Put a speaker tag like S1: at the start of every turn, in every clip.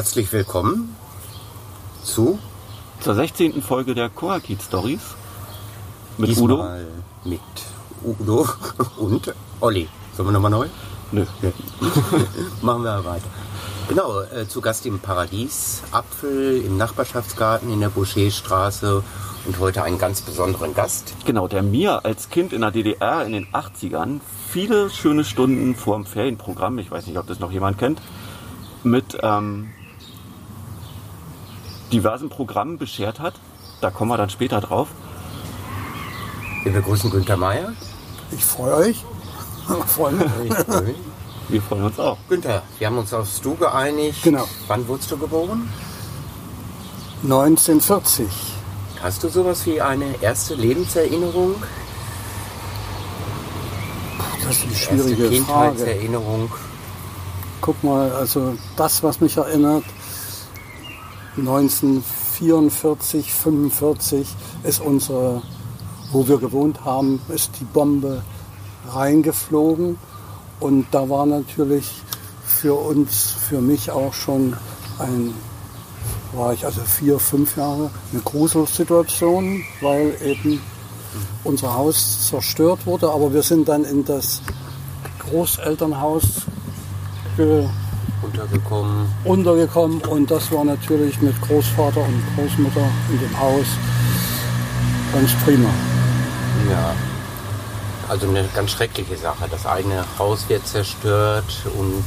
S1: Herzlich willkommen zu
S2: zur 16. Folge der Korakit Stories
S1: mit Udo. Mit Udo und Olli. Sollen wir nochmal neu?
S2: Nö. Nö.
S1: Machen wir weiter. Genau, äh, zu Gast im Paradies, Apfel im Nachbarschaftsgarten in der Boucherstraße und heute einen ganz besonderen Gast.
S2: Genau, der mir als Kind in der DDR in den 80ern viele schöne Stunden vor dem Ferienprogramm, ich weiß nicht, ob das noch jemand kennt, mit ähm, diversen Programmen beschert hat. Da kommen wir dann später drauf.
S1: Wir begrüßen Günther Meier.
S3: Ich freue euch.
S1: Ich freue mich.
S2: Wir freuen uns auch.
S1: Günther, wir haben uns aufs Du geeinigt.
S3: Genau.
S1: Wann wurdest du geboren?
S3: 1940.
S1: Hast du sowas wie eine erste Lebenserinnerung?
S3: Das ist eine schwierige erste
S1: Kindheitserinnerung.
S3: Frage. Guck mal, also das, was mich erinnert, 1944, 45 ist unsere, wo wir gewohnt haben, ist die Bombe reingeflogen. Und da war natürlich für uns, für mich auch schon ein, war ich also vier, fünf Jahre, eine Gruselsituation, weil eben unser Haus zerstört wurde. Aber wir sind dann in das Großelternhaus ge
S1: untergekommen.
S3: untergekommen und das war natürlich mit Großvater und Großmutter in dem Haus ganz prima.
S1: Ja, also eine ganz schreckliche Sache. Das eigene Haus wird zerstört und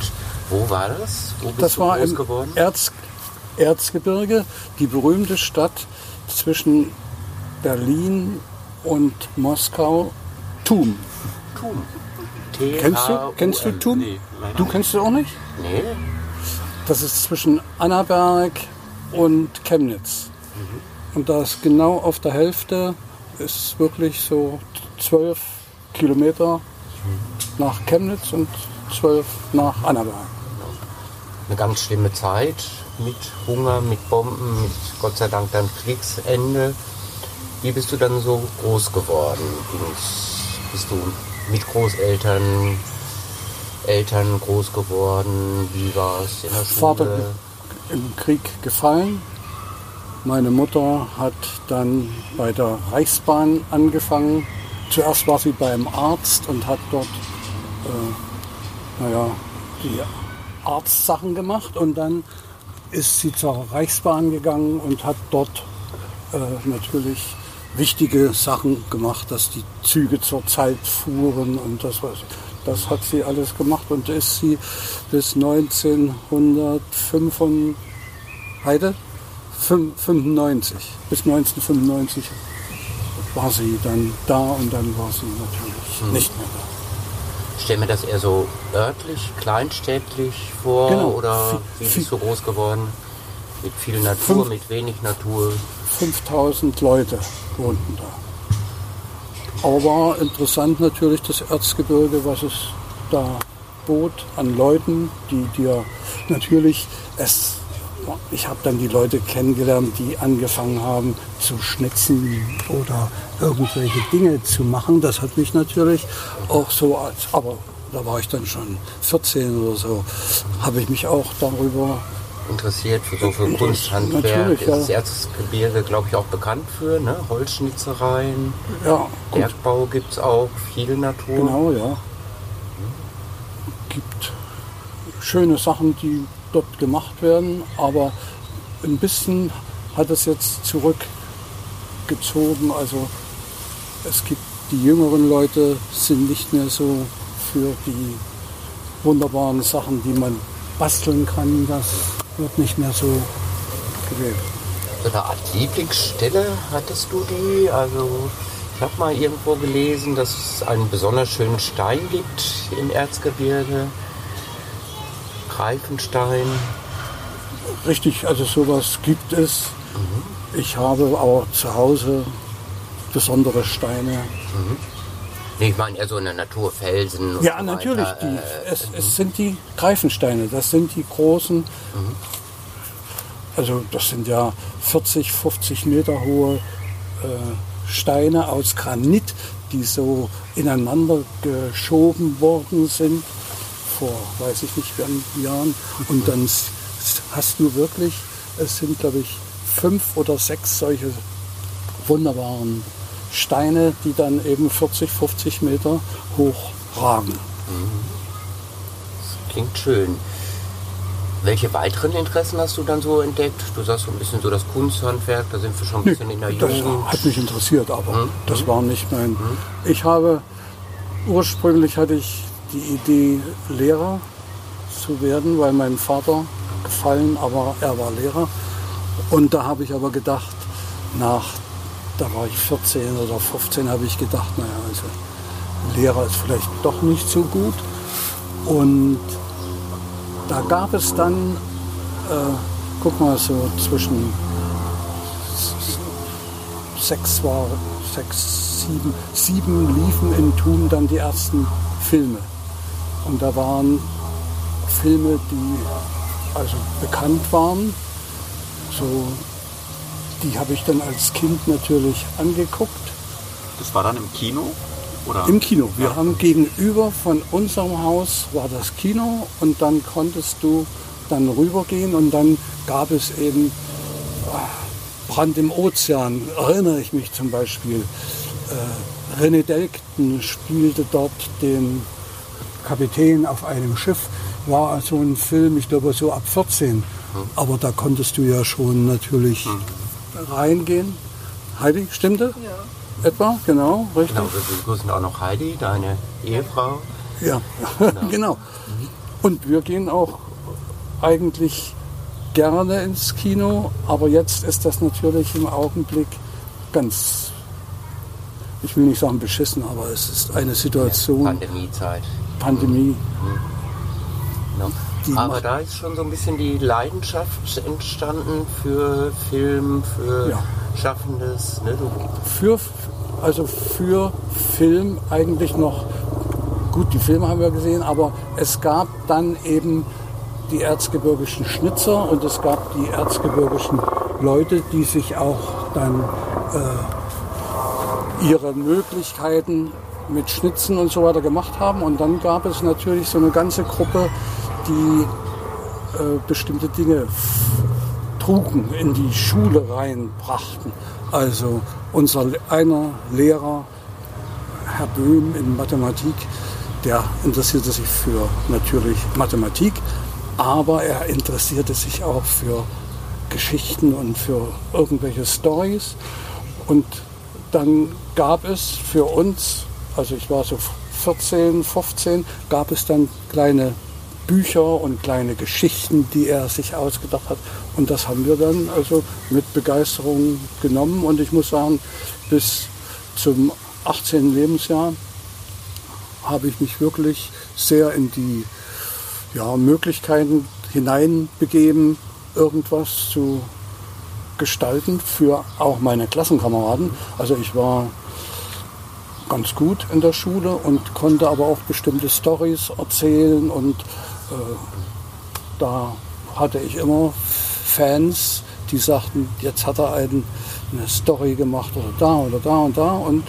S1: wo war das? Wo
S3: das war im
S1: geworden?
S3: Erz, Erzgebirge, die berühmte Stadt zwischen Berlin und Moskau, Thum.
S1: Thum.
S3: Kennst du, kennst du Thum? Nee, du kennst du auch nicht?
S1: Nee.
S3: Das ist zwischen Annaberg und Chemnitz. Mhm. Und da ist genau auf der Hälfte, ist wirklich so zwölf Kilometer nach Chemnitz und zwölf nach Annaberg.
S1: Eine ganz schlimme Zeit mit Hunger, mit Bomben, mit Gott sei Dank dann Kriegsende. Wie bist du dann so groß geworden? Bist du mit Großeltern, Eltern groß geworden? Wie war es in der Schule?
S3: Vater im Krieg gefallen. Meine Mutter hat dann bei der Reichsbahn angefangen zuerst war sie beim Arzt und hat dort äh, naja, die Arztsachen gemacht und dann ist sie zur Reichsbahn gegangen und hat dort äh, natürlich wichtige Sachen gemacht, dass die Züge zur Zeit fuhren und das was. Das hat sie alles gemacht und ist sie bis 1995 Heide? 95 bis 1995 war sie dann da und dann war sie natürlich mhm. nicht mehr da.
S1: Ich stelle mir das eher so örtlich, kleinstädtlich vor genau. oder wie bist du groß geworden? Mit viel Natur, Fünf, mit wenig Natur?
S3: 5000 Leute wohnten da. Aber interessant natürlich das Erzgebirge, was es da bot an Leuten, die dir natürlich es ich habe dann die Leute kennengelernt, die angefangen haben zu schnitzen oder irgendwelche Dinge zu machen. Das hat mich natürlich auch so als, aber da war ich dann schon 14 oder so, habe ich mich auch darüber
S1: interessiert für so für Kunsthandwerk. Ist ja. das Erzgebirge, glaube ich, auch bekannt für, ne? Holzschnitzereien,
S3: ja,
S1: Bergbau gibt es auch, viel Natur.
S3: Genau, ja. Gibt schöne Sachen, die dort gemacht werden, aber ein bisschen hat es jetzt zurückgezogen. Also es gibt die jüngeren Leute sind nicht mehr so für die wunderbaren Sachen, die man basteln kann. Das wird nicht mehr so gewählt.
S1: So eine Art Lieblingsstelle hattest du die? Also ich habe mal irgendwo gelesen, dass es einen besonders schönen Stein gibt im Erzgebirge. Greifenstein.
S3: Richtig, also sowas gibt es. Mhm. Ich habe auch zu Hause besondere Steine. Mhm.
S1: Ich meine eher so eine Natur, Felsen.
S3: Ja, so natürlich. Die, äh, es, es, mhm. sind die Greifensteine, das sind die großen. Mhm. Also das sind ja 40, 50 Meter hohe äh, Steine aus Granit, die so ineinander geschoben worden sind vor, weiß ich nicht, wie Jahren. Und dann hast du wirklich, es sind glaube ich fünf oder sechs solche wunderbaren Steine, die dann eben 40, 50 Meter hoch ragen.
S1: Das klingt schön. Welche weiteren Interessen hast du dann so entdeckt? Du sagst so ein bisschen so das Kunsthandwerk, da sind wir schon ein bisschen in der
S3: das
S1: Jugend.
S3: hat mich interessiert, aber
S1: Mhm.
S3: das war nicht mein. Ich habe ursprünglich hatte ich die Idee, Lehrer zu werden, weil mein Vater gefallen, aber er war Lehrer. Und da habe ich aber gedacht, nach, da war ich 14 oder 15, habe ich gedacht, naja, also Lehrer ist vielleicht doch nicht so gut. Und da gab es dann, äh, guck mal, so zwischen sechs war, sechs, sieben, sieben liefen in Thun dann die ersten Filme. Und da waren Filme, die also bekannt waren. So, die habe ich dann als Kind natürlich angeguckt.
S2: Das war dann im Kino? Oder?
S3: Im Kino. Wir haben gegenüber von unserem Haus war das Kino und dann konntest du dann rübergehen und dann gab es eben ah, Brand im Ozean, erinnere ich mich zum Beispiel. Äh, René Delkten spielte dort den Kapitän auf einem Schiff. War also ein Film, ich glaube so ab 14. Aber da konntest du ja schon natürlich reingehen. Heidi, stimmte? Ja. Etwa, genau, richtig.
S1: Genau, wir begrüßen auch noch Heidi, deine Ehefrau.
S3: Ja, genau. Und wir gehen auch eigentlich gerne ins Kino, aber jetzt ist das natürlich im Augenblick ganz, ich will nicht sagen beschissen, aber es ist eine Situation,
S1: Pandemiezeit.
S3: Pandemie.
S1: Genau.
S3: Die
S1: Aber
S3: macht-
S1: da ist schon so ein bisschen die Leidenschaft entstanden für Film, für
S3: Ja.
S1: Schaffendes. Ne?
S3: Für, also für Film eigentlich noch, gut, die Filme haben wir gesehen, aber es gab dann eben die erzgebirgischen Schnitzer und es gab die erzgebirgischen Leute, die sich auch dann äh, ihre Möglichkeiten mit Schnitzen und so weiter gemacht haben. Und dann gab es natürlich so eine ganze Gruppe, die äh, bestimmte Dinge trugen, in die Schule reinbrachten. Also unser einer Lehrer, Herr Böhm in Mathematik, der interessierte sich für natürlich Mathematik, aber er interessierte sich auch für Geschichten und für irgendwelche Stories. Und dann gab es für uns, also ich war so 14, 15, gab es dann kleine Bücher und kleine Geschichten, die er sich ausgedacht hat. Und das haben wir dann also mit Begeisterung genommen. Und ich muss sagen, bis zum 18. Lebensjahr habe ich mich wirklich sehr in die ja, Möglichkeiten hineinbegeben, irgendwas zu gestalten für auch meine Klassenkameraden. Also ich war ganz gut in der Schule und konnte aber auch bestimmte Stories erzählen und da hatte ich immer Fans, die sagten, jetzt hat er einen, eine Story gemacht oder da oder da und da und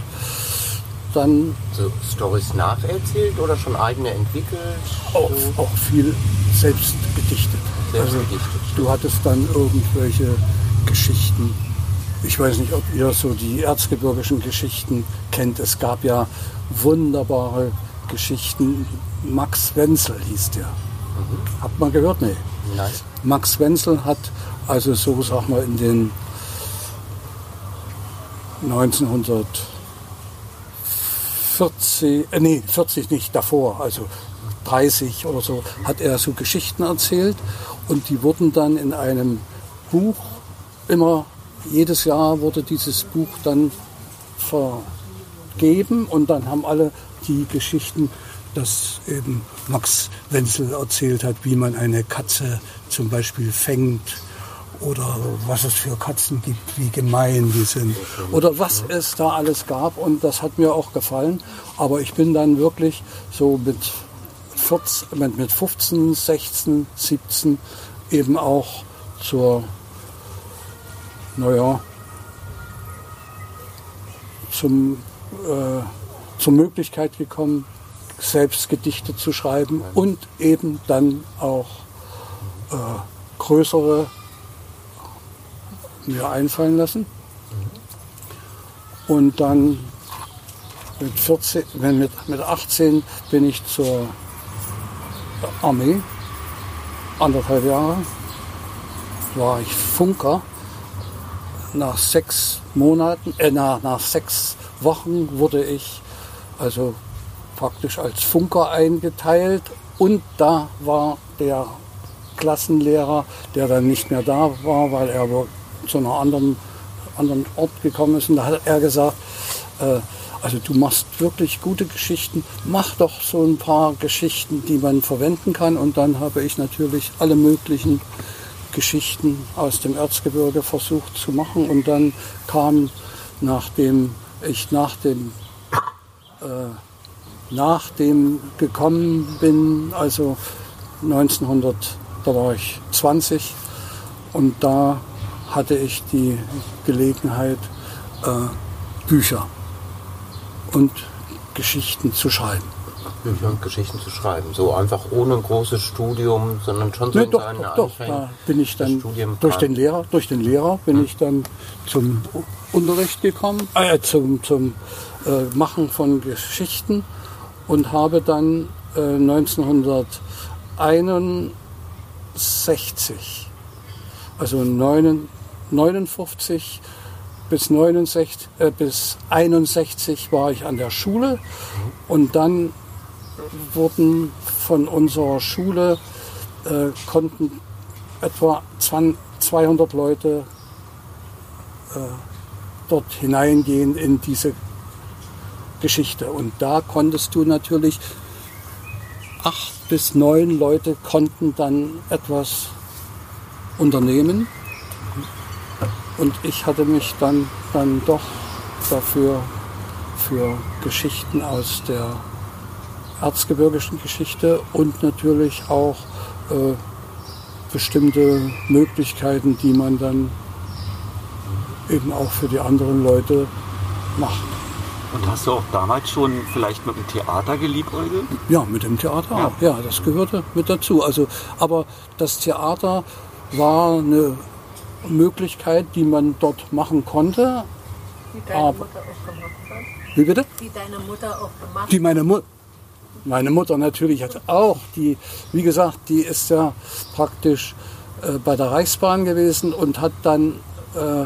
S3: dann
S1: so Stories nacherzählt oder schon eigene entwickelt?
S3: auch,
S1: So
S3: auch viel selbst gedichtet.
S1: Selbst
S3: also
S1: gedichtet.
S3: du hattest dann irgendwelche Geschichten. Ich weiß nicht, ob ihr so die erzgebirgischen Geschichten kennt. Es gab ja wunderbare Geschichten. Max Wenzel hieß der. Habt man gehört? Nee.
S1: Nein.
S3: Max Wenzel hat also so, sag mal, in den 1940, äh, nee, 40 nicht, davor, also 30 oder so, hat er so Geschichten erzählt und die wurden dann in einem Buch, immer jedes Jahr wurde dieses Buch dann vergeben und dann haben alle die Geschichten, dass eben Max Wenzel erzählt hat, wie man eine Katze zum Beispiel fängt oder was es für Katzen gibt, wie gemein die sind oder was es da alles gab und das hat mir auch gefallen. Aber ich bin dann wirklich so mit 14, mit mit 15, 16, 17 eben auch zur, naja, zum, äh, zur Möglichkeit gekommen, selbst Gedichte zu schreiben und eben dann auch äh, größere mir einfallen lassen. Und dann mit, 14, mit, mit 18 bin ich zur Armee, anderthalb Jahre, war ich Funker. Nach sechs Monaten, äh, nach, nach sechs Wochen wurde ich also praktisch als Funker eingeteilt und da war der Klassenlehrer, der dann nicht mehr da war, weil er zu einer anderen, anderen Ort gekommen ist. Und da hat er gesagt, äh, also du machst wirklich gute Geschichten, mach doch so ein paar Geschichten, die man verwenden kann. Und dann habe ich natürlich alle möglichen Geschichten aus dem Erzgebirge versucht zu machen. Und dann kam, nachdem ich nach dem, äh, nach dem gekommen bin, also 1900, da war ich 20 und da hatte ich die Gelegenheit, äh, Bücher und Geschichten zu schreiben.
S1: Bücher und Geschichten zu schreiben. So einfach ohne ein großes Studium, sondern schon so
S3: nee, doch, doch, doch. Da bin ich dann durch den Lehrer, durch den Lehrer bin hm. ich dann zum Unterricht gekommen, äh, zum, zum äh, Machen von Geschichten und habe dann äh, 1961, also 1959 bis 69, äh, bis 61 war ich an der Schule. Und dann wurden von unserer Schule äh, konnten etwa 200 Leute äh, dort hineingehen in diese Geschichte. Und da konntest du natürlich, acht bis neun Leute konnten dann etwas unternehmen. Und ich hatte mich dann, dann doch dafür für Geschichten aus der erzgebirgischen Geschichte und natürlich auch äh, bestimmte Möglichkeiten, die man dann eben auch für die anderen Leute macht.
S2: Und hast du auch damals schon vielleicht mit dem Theater geliebäugelt?
S3: Ja, mit dem Theater ja. auch. Ja, das gehörte mit dazu. Also, aber das Theater war eine Möglichkeit, die man dort machen konnte.
S4: Die deine aber, Mutter auch gemacht hat.
S3: Wie bitte?
S4: Die deine Mutter auch gemacht hat.
S3: Die meine Mutter. Meine Mutter natürlich hat auch, die, wie gesagt, die ist ja praktisch äh, bei der Reichsbahn gewesen und hat dann, äh,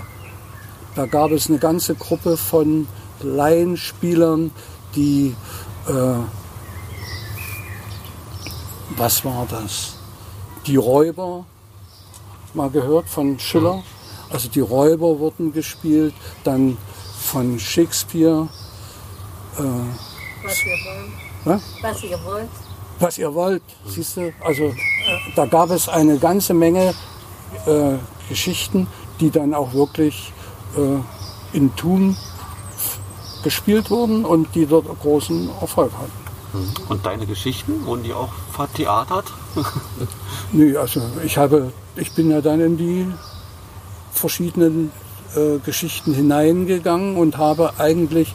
S3: da gab es eine ganze Gruppe von Laienspielern, die, äh, was war das? Die Räuber, mal gehört von Schiller. Also die Räuber wurden gespielt, dann von Shakespeare.
S4: Äh, Was wir wollen. Was? Was ihr wollt.
S3: Was ihr wollt, siehst du? Also äh, da gab es eine ganze Menge äh, Geschichten, die dann auch wirklich äh, in Thun gespielt wurden und die dort großen Erfolg hatten.
S2: Mhm. Und deine Geschichten, wurden die auch vertheatert?
S3: nee, also ich habe, ich bin ja dann in die verschiedenen äh, Geschichten hineingegangen und habe eigentlich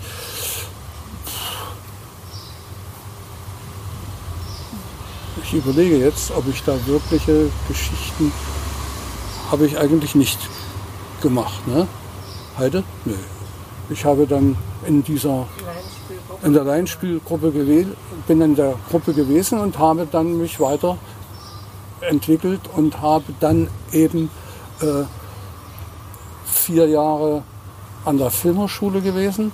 S3: ich überlege jetzt, ob ich da wirkliche Geschichten habe ich eigentlich nicht gemacht. Ne? Heide? Nö. Ich habe dann in dieser in der Laienspielgruppe gewesen, bin in der Gruppe gewesen und habe dann mich weiter entwickelt und habe dann eben äh, vier Jahre an der Filmerschule gewesen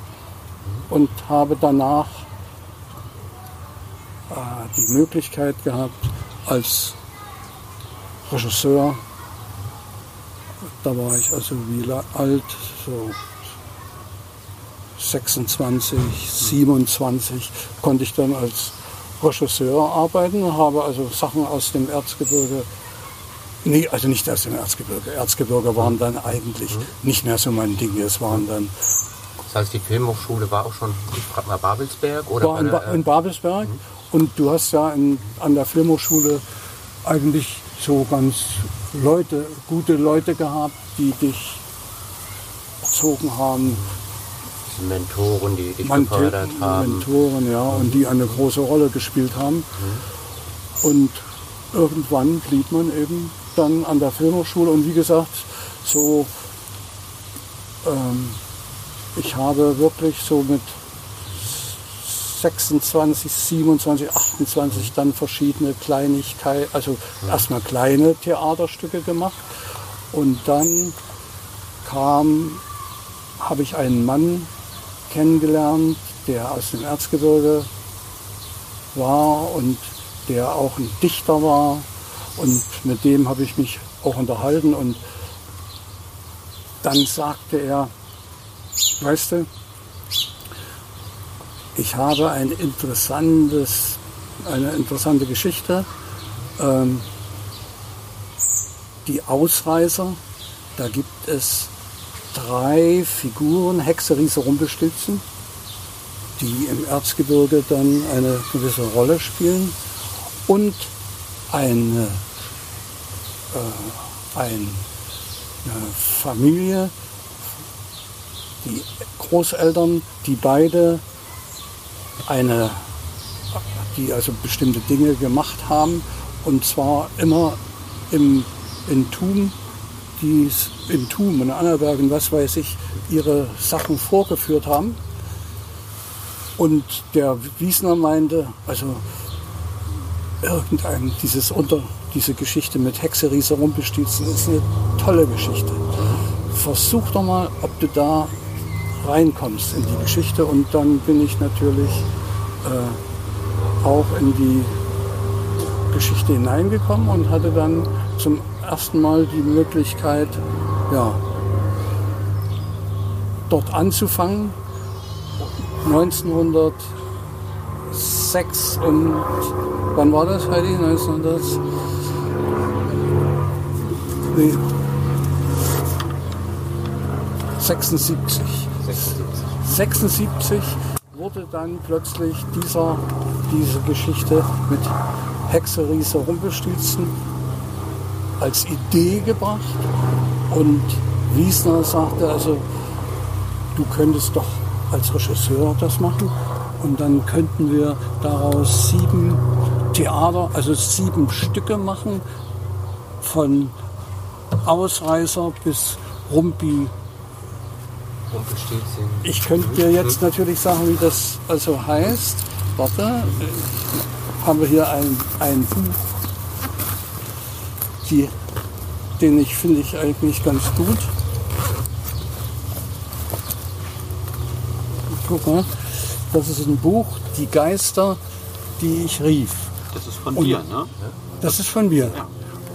S3: und habe danach äh, die Möglichkeit gehabt, als Regisseur, da war ich also wie alt, so 26, 27, konnte ich dann als Regisseur arbeiten, habe also Sachen aus dem Erzgebirge, nee, also nicht aus dem Erzgebirge, Erzgebirge waren dann eigentlich mhm. nicht mehr so mein Ding, es waren dann
S1: das heißt, die Filmhochschule war auch schon, ich frage mal, Babelsberg? Oder
S3: war in, ba in Babelsberg. Mhm. Und du hast ja in, an der Filmhochschule eigentlich so ganz Leute, gute Leute gehabt, die dich erzogen haben.
S1: Mentoren, die dich Ment gefördert haben.
S3: Mentoren, ja, mhm. und die eine große Rolle gespielt haben. Mhm. Und irgendwann blieb man eben dann an der Filmhochschule und wie gesagt, so, ähm, ich habe wirklich so mit 26, 27, 28 dann verschiedene Kleinigkeiten, also erstmal kleine Theaterstücke gemacht und dann kam, habe ich einen Mann kennengelernt, der aus dem Erzgebirge war und der auch ein Dichter war und mit dem habe ich mich auch unterhalten und dann sagte er, weißt du, ich habe ein interessantes, eine interessante Geschichte. Ähm, die Ausreißer, da gibt es drei Figuren, Hexe, Riese, Rumpelstilzen, die im Erzgebirge dann eine gewisse Rolle spielen und eine, äh, eine Familie, die Großeltern, die beide eine, die also bestimmte Dinge gemacht haben und zwar immer im Entum, die in Thum und Annabergen, was weiß ich, ihre Sachen vorgeführt haben. Und der Wiesner meinte, also irgendein, dieses unter, diese Geschichte mit Hexe, Riese, Rumpelstilzen ist eine tolle Geschichte. Versuch doch mal, ob du da reinkommst in die Geschichte und dann bin ich natürlich äh, auch in die Geschichte hineingekommen und hatte dann zum ersten Mal die Möglichkeit, ja, dort anzufangen. 1906 und wann war das, Heidi? 1900? Nee. 76. 76 wurde dann plötzlich dieser, diese Geschichte mit Hexe, Riese, Rumpelstilzen als Idee gebracht. Und Wiesner sagte also, du könntest doch als Regisseur das machen. Und dann könnten wir daraus sieben Theater, also sieben Stücke machen. Von Ausreißer bis Rumpi. Ich könnte dir jetzt natürlich sagen, wie das also heißt. Warte, haben wir hier ein, ein Buch, die, den ich finde ich eigentlich ganz gut. Guck mal, das ist ein Buch, Die Geister, die ich rief.
S2: Das ist von
S3: Und-
S2: dir, ne?
S3: Das ist von mir.
S2: Ja.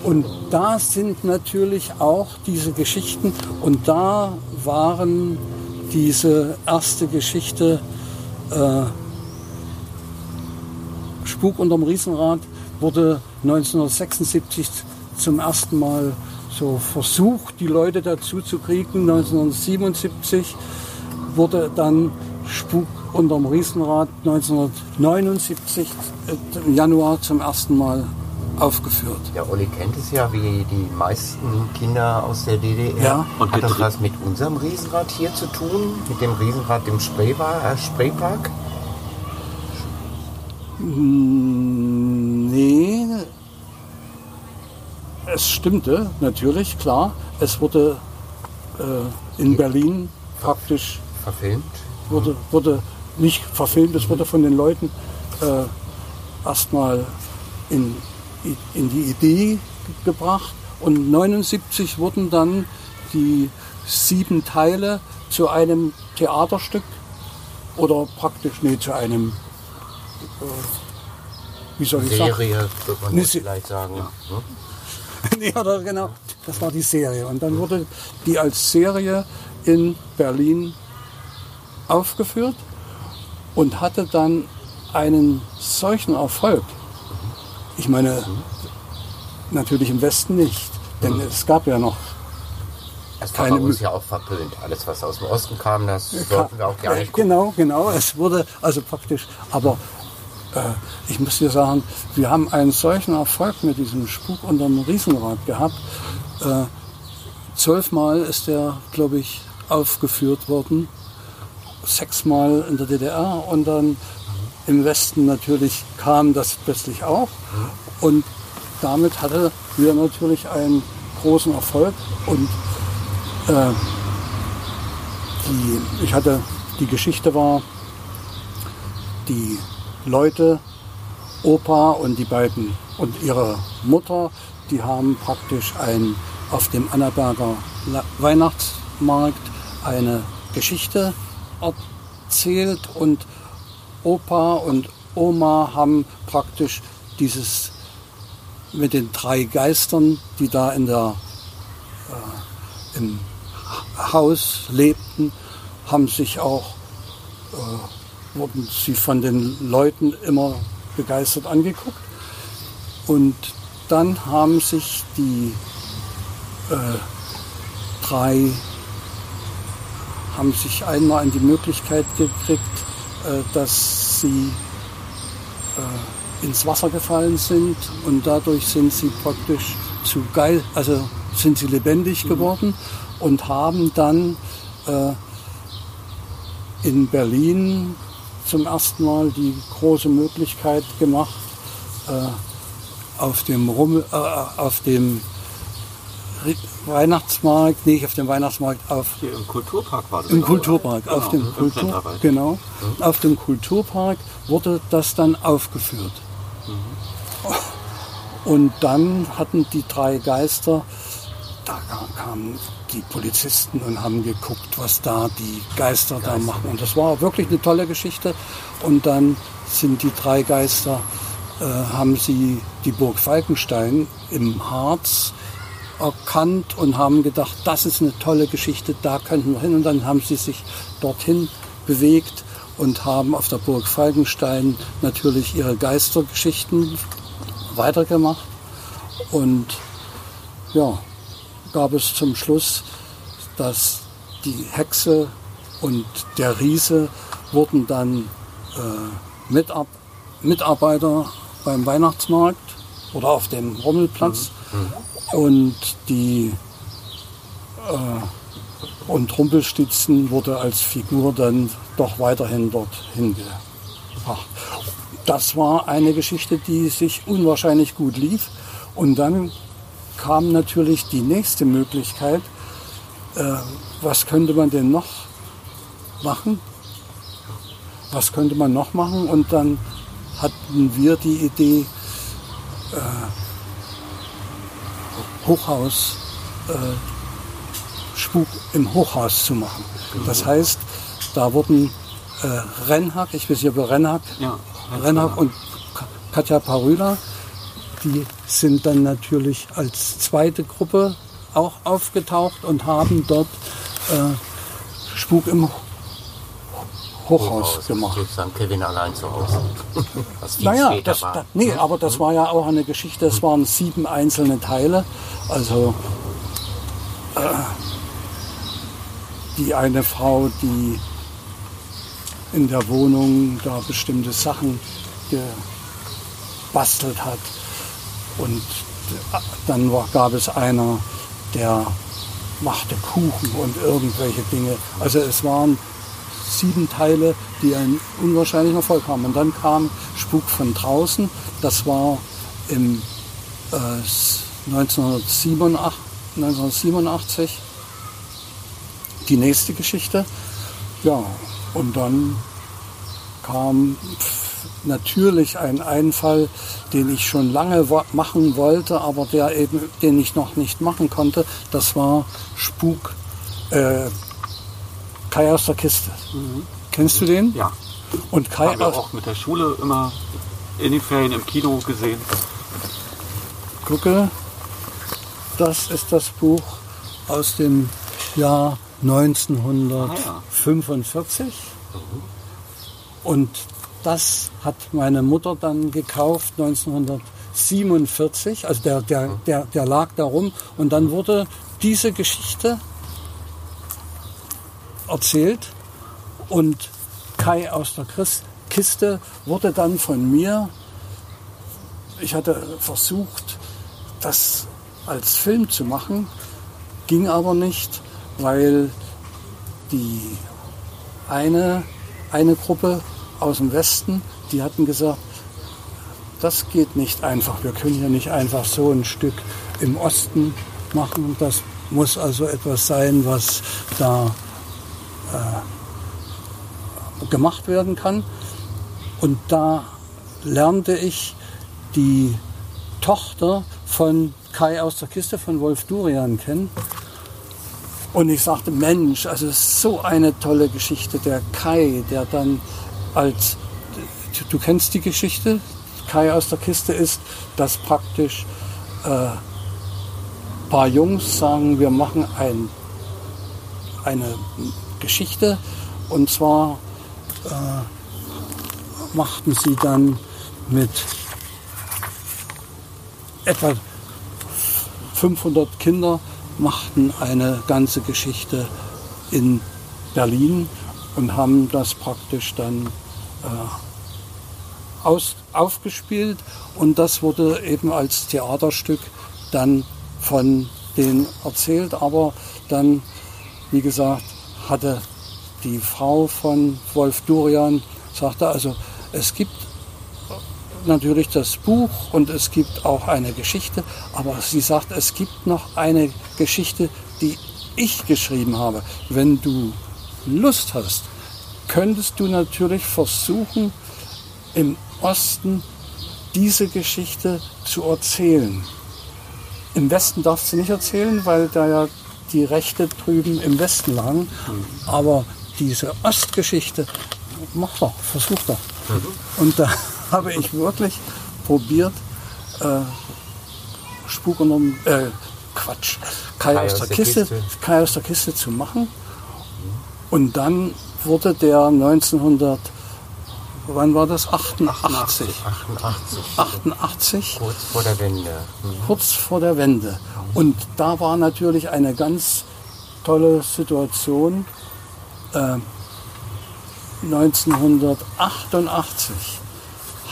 S3: Und da sind natürlich auch diese Geschichten und da waren diese erste Geschichte äh, Spuk unterm Riesenrad wurde 1976 zum ersten Mal so versucht, die Leute dazu zu kriegen. 1977 wurde dann Spuk unterm Riesenrad 1979 äh, im Januar zum ersten Mal aufgeführt.
S1: Ja, Olli kennt es ja wie die meisten Kinder aus der DDR.
S3: Ja.
S2: Und
S1: Hat das was mit unserem Riesenrad hier zu tun? Mit dem Riesenrad im Spreewa- äh, Spreepark?
S3: Mm, Nee, es stimmte natürlich, klar. Es wurde äh, in Berlin praktisch
S1: Verfilmt?
S3: wurde, wurde nicht verfilmt, es wurde von den Leuten äh, erstmal in, in die Idee gebracht und 79 wurden dann die sieben Teile zu einem Theaterstück oder praktisch nee, zu einem äh, wie soll ich sagen?
S1: Serie, würde man
S3: Se-
S1: vielleicht sagen. Hm?
S3: oder genau, das war die Serie. Und dann wurde die als Serie in Berlin aufgeführt und hatte dann einen solchen Erfolg. Ich meine, natürlich im Westen nicht, denn es gab ja noch
S1: Es war
S3: Keine
S1: uns ja auch verpönt. Alles, was aus dem Osten kam, das sollten wir auch gar nicht gucken.
S3: Genau, genau. Es wurde also praktisch, aber äh, ich muss dir sagen, wir haben einen solchen Erfolg mit diesem Spuk unterm Riesenrad gehabt. Äh, zwölfmal ist der, glaube ich, aufgeführt worden. Sechsmal in der DDR und dann im Westen natürlich kam das plötzlich auch. Und damit hatte wir natürlich einen großen Erfolg und äh, die, ich hatte, die Geschichte war, die Leute, Opa und die beiden und ihre Mutter, die haben praktisch ein, auf dem Annaberger Weihnachtsmarkt eine Geschichte erzählt und Opa und Oma haben praktisch dieses mit den drei Geistern, die da in der, äh, im Haus lebten, haben sich auch, äh, wurden sie von den Leuten immer begeistert angeguckt. Und dann haben sich die äh, drei, haben sich einmal an die Möglichkeit gekriegt, äh, dass sie äh, ins Wasser gefallen sind und dadurch sind sie praktisch zu geil, also sind sie lebendig mhm. geworden und haben dann äh, in Berlin zum ersten Mal die große Möglichkeit gemacht, äh, auf dem, Rummel, äh, auf dem Weihnachtsmarkt, nicht auf dem Weihnachtsmarkt, auf
S2: Hier im Kulturpark war das.
S3: Im Kulturpark, genau, auf dem Kultur, genau, mhm. auf dem Kulturpark wurde das dann aufgeführt. Mhm. Und dann hatten die drei Geister, da kamen die Polizisten und haben geguckt, was da die Geister, Geister. da machen. Und das war wirklich eine tolle Geschichte. Und dann sind die drei Geister, äh, haben sie die Burg Falkenstein im Harz erkannt und haben gedacht, das ist eine tolle Geschichte, da könnten wir hin. Und dann haben sie sich dorthin bewegt und haben auf der Burg Falkenstein natürlich ihre Geistergeschichten weitergemacht. Und ja, gab es zum Schluss, dass die Hexe und der Riese wurden dann äh, Mitab Mitarbeiter beim Weihnachtsmarkt oder auf dem Rommelplatz. Mhm. Und die äh, und Rumpelstitzen wurde als Figur dann doch weiterhin dorthin gebracht. Das war eine Geschichte, die sich unwahrscheinlich gut lief. Und dann kam natürlich die nächste Möglichkeit, äh, was könnte man denn noch machen? Was könnte man noch machen? Und dann hatten wir die Idee, äh, Hochhaus, äh, Spuk im Hochhaus zu machen. Das heißt, da wurden äh, Rennhack, ich weiß nicht, ob Rennhack, ja, Rennhack und Katja Parüla, die sind dann natürlich als zweite Gruppe auch aufgetaucht und haben dort äh, Spuk im Hochhaus, Hochhaus gemacht.
S1: Sozusagen Kevin allein zu Hause.
S3: naja, das, da, nee, aber das war ja auch eine Geschichte, es waren sieben einzelne Teile. Also äh, die eine Frau, die in der Wohnung da bestimmte Sachen gebastelt hat. Und dann war, gab es einer, der machte Kuchen und irgendwelche Dinge. Also es waren sieben Teile, die einen unwahrscheinlichen Erfolg haben. Und dann kam Spuk von draußen. Das war im äh, 1987, 1987 die nächste Geschichte. Ja, und dann kam natürlich ein Einfall, den ich schon lange machen wollte, aber der eben, den ich noch nicht machen konnte. Das war Spuk, äh, Kai aus der Kiste. Mhm. Kennst du den?
S2: Ja.
S3: Und Kai
S2: Haben wir auch mit der Schule immer in den Ferien im Kino gesehen.
S3: Gucke, das ist das Buch aus dem Jahr 1945. Ah, ja. Und das hat meine Mutter dann gekauft 1947. Also der, der, der, der lag da rum. Und dann wurde diese Geschichte erzählt und Kai aus der Kiste wurde dann von mir, ich hatte versucht, das als Film zu machen, ging aber nicht, weil die eine, eine Gruppe aus dem Westen, die hatten gesagt, das geht nicht einfach, wir können hier nicht einfach so ein Stück im Osten machen. Das muss also etwas sein, was da äh, gemacht werden kann. Und da lernte ich die Tochter von Kai aus der Kiste von Wolf Durian kennen. Und ich sagte, Mensch, also so eine tolle Geschichte. Der Kai, der dann als, du kennst die Geschichte, Kai aus der Kiste ist, dass praktisch äh, paar Jungs sagen, wir machen ein, eine Geschichte. Und zwar äh, machten sie dann mit etwa 500 Kinder machten eine ganze Geschichte in Berlin und haben das praktisch dann äh, aus, aufgespielt. Und das wurde eben als Theaterstück dann von denen erzählt, aber dann, wie gesagt, hatte die Frau von Wolf Durian, sagte also, es gibt natürlich das Buch und es gibt auch eine Geschichte, aber sie sagt, es gibt noch eine Geschichte, die ich geschrieben habe. Wenn du Lust hast, könntest du natürlich versuchen, im Osten diese Geschichte zu erzählen. Im Westen darfst du nicht erzählen, weil da ja die Rechte drüben im Westen lagen. Aber diese Ostgeschichte, mach doch, versuch doch. Mhm. Und da habe ich wirklich probiert, äh, Spuk und äh, Quatsch, Kai, Kai aus, der, der Kiste, Kiste, Kai aus der Kiste zu machen. Und dann wurde der 1900 wann war das? 88. 88. 88.
S1: Kurz vor der Wende.
S3: Mhm. Kurz vor der Wende. Und da war natürlich eine ganz tolle Situation. Äh, 1988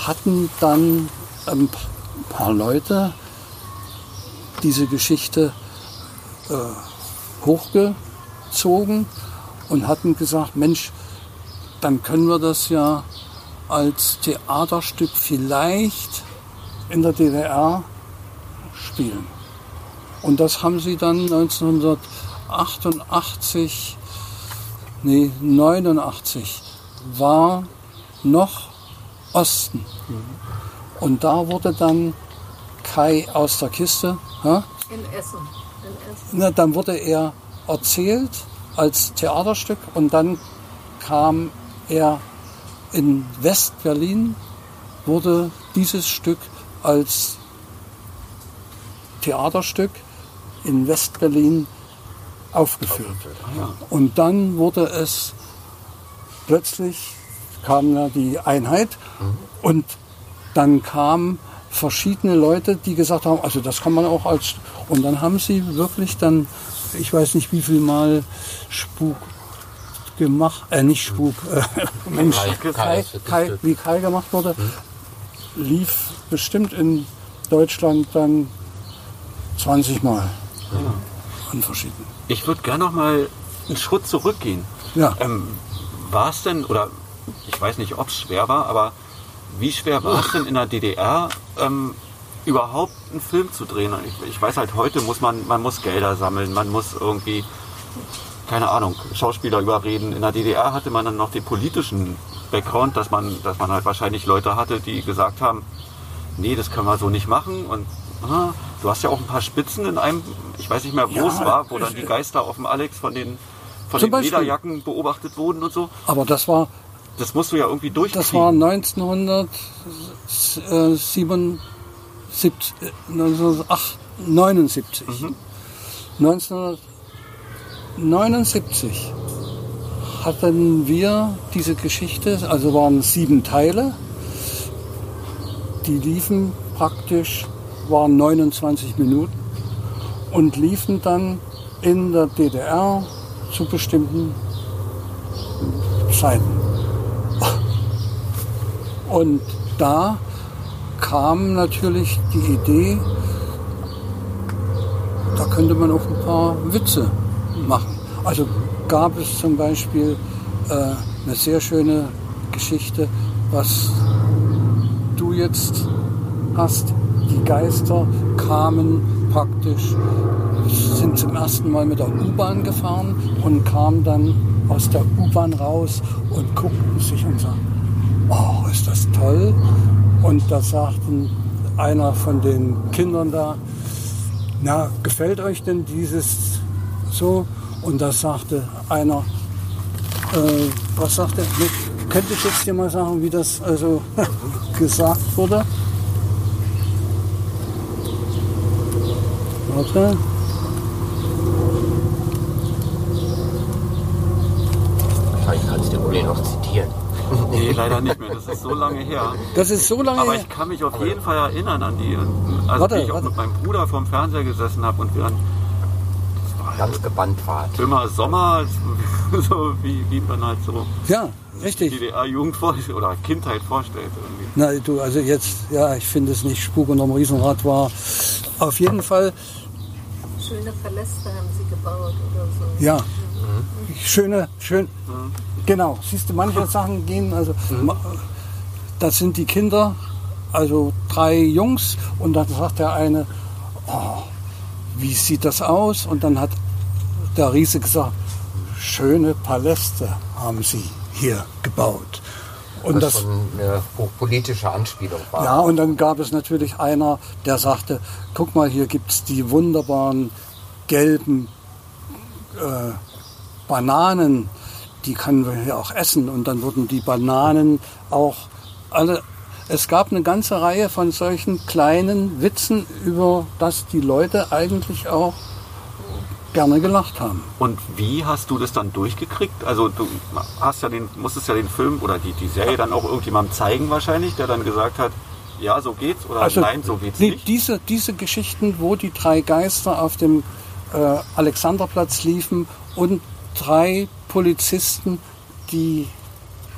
S3: hatten dann ein paar Leute diese Geschichte äh, hochgezogen und hatten gesagt, Mensch, dann können wir das ja als Theaterstück vielleicht in der DDR spielen. Und das haben sie dann 1988, nee, 89 war noch Osten. Und da wurde dann Kai aus der Kiste.
S4: Ha? In Essen. In
S3: Essen. Na, dann wurde er erzählt als Theaterstück. Und dann kam er in West-Berlin wurde dieses Stück als Theaterstück in West-Berlin aufgeführt. Und dann wurde es plötzlich kam ja die Einheit. Und dann kamen verschiedene Leute, die gesagt haben, also das kann man auch als und dann haben sie wirklich dann, ich weiß nicht wie viel Mal Spuk gemacht, äh nicht Spuk, äh, Mensch, Kai, Kai, Kai, wie Kai gemacht wurde, hm. lief bestimmt in Deutschland dann 20 Mal ja. an verschiedenen.
S2: Ich würde gerne noch mal einen Schritt zurückgehen.
S3: Ja.
S2: Ähm, war es denn, oder ich weiß nicht, ob es schwer war, aber wie schwer war es denn in der DDR, ähm, überhaupt einen Film zu drehen? Ich, ich, weiß halt, heute muss man, man muss Gelder sammeln, man muss irgendwie keine Ahnung, Schauspieler überreden. In der DDR hatte man dann noch den politischen Background, dass man, dass man halt wahrscheinlich Leute hatte, die gesagt haben, nee, das können wir so nicht machen. Und ah, du hast ja auch ein paar Spitzen in einem, ich weiß nicht mehr, wo ja, es war, wo dann die Geister auf dem Alex von den, von den Lederjacken beobachtet wurden und so.
S3: Aber das war.
S2: Das musst du ja irgendwie durchziehen.
S3: Das war 1979. 1979. Mhm. 1900 1979 hatten wir diese Geschichte, also waren sieben Teile, die liefen praktisch, waren 29 Minuten und liefen dann in der DDR zu bestimmten Zeiten. Und da kam natürlich die Idee, da könnte man auch ein paar Witze machen. Also gab es zum Beispiel äh, eine sehr schöne Geschichte, was du jetzt hast. Die Geister kamen praktisch, sind zum ersten Mal mit der U-Bahn gefahren und kamen dann aus der U-Bahn raus und guckten sich und sagten, oh, ist das toll. Und da sagten einer von den Kindern da, na, gefällt euch denn dieses so? Und da sagte einer, äh, was sagt er? Könnte ich jetzt dir mal sagen, wie das also gesagt wurde? Warte.
S1: Wahrscheinlich kannst du Uli noch zitieren.
S2: Nee, leider nicht. Das ist so lange her.
S3: Das ist so lange
S2: Aber
S3: her.
S2: ich kann mich auf jeden Fall erinnern an die. Also
S3: Warte,
S2: wie ich auch
S3: warte.
S2: mit meinem Bruder vorm Fernseher gesessen habe und wir dann
S1: Ganz gebannt wart.
S2: immer Sommer, so wie, wie man halt so
S3: Ja, richtig.
S2: DDR-Jugend vorstellt oder Kindheit vorstellt. Irgendwie.
S3: Na, du, also jetzt, ja, ich finde es nicht Spuk unterm Riesenrad war. Auf jeden Fall,
S4: Schöne Paläste haben sie gebaut oder so.
S3: ja, schöne, schön, genau. Siehst du, manche Sachen gehen, also, ma- das sind die Kinder, also drei Jungs, und dann sagt der eine, oh, wie sieht das aus? Und dann hat der Riese gesagt, schöne Paläste haben sie hier gebaut. Und das,
S1: schon eine hochpolitische Anspielung war.
S3: Ja, und dann gab es natürlich einer, der sagte, guck mal, hier gibt es die wunderbaren gelben äh, Bananen, die können wir hier auch essen. Und dann wurden die Bananen auch alle... Es gab eine ganze Reihe von solchen kleinen Witzen, über das die Leute eigentlich auch gerne gelacht haben.
S2: Und wie hast du das dann durchgekriegt? Also du hast ja den, musstest ja den Film oder die, die Serie dann auch irgendjemandem zeigen wahrscheinlich, der dann gesagt hat, ja, so geht's oder nein, so geht's
S3: nee,
S2: nicht.
S3: Diese, diese Geschichten, wo die drei Geister auf dem äh, Alexanderplatz liefen und drei Polizisten die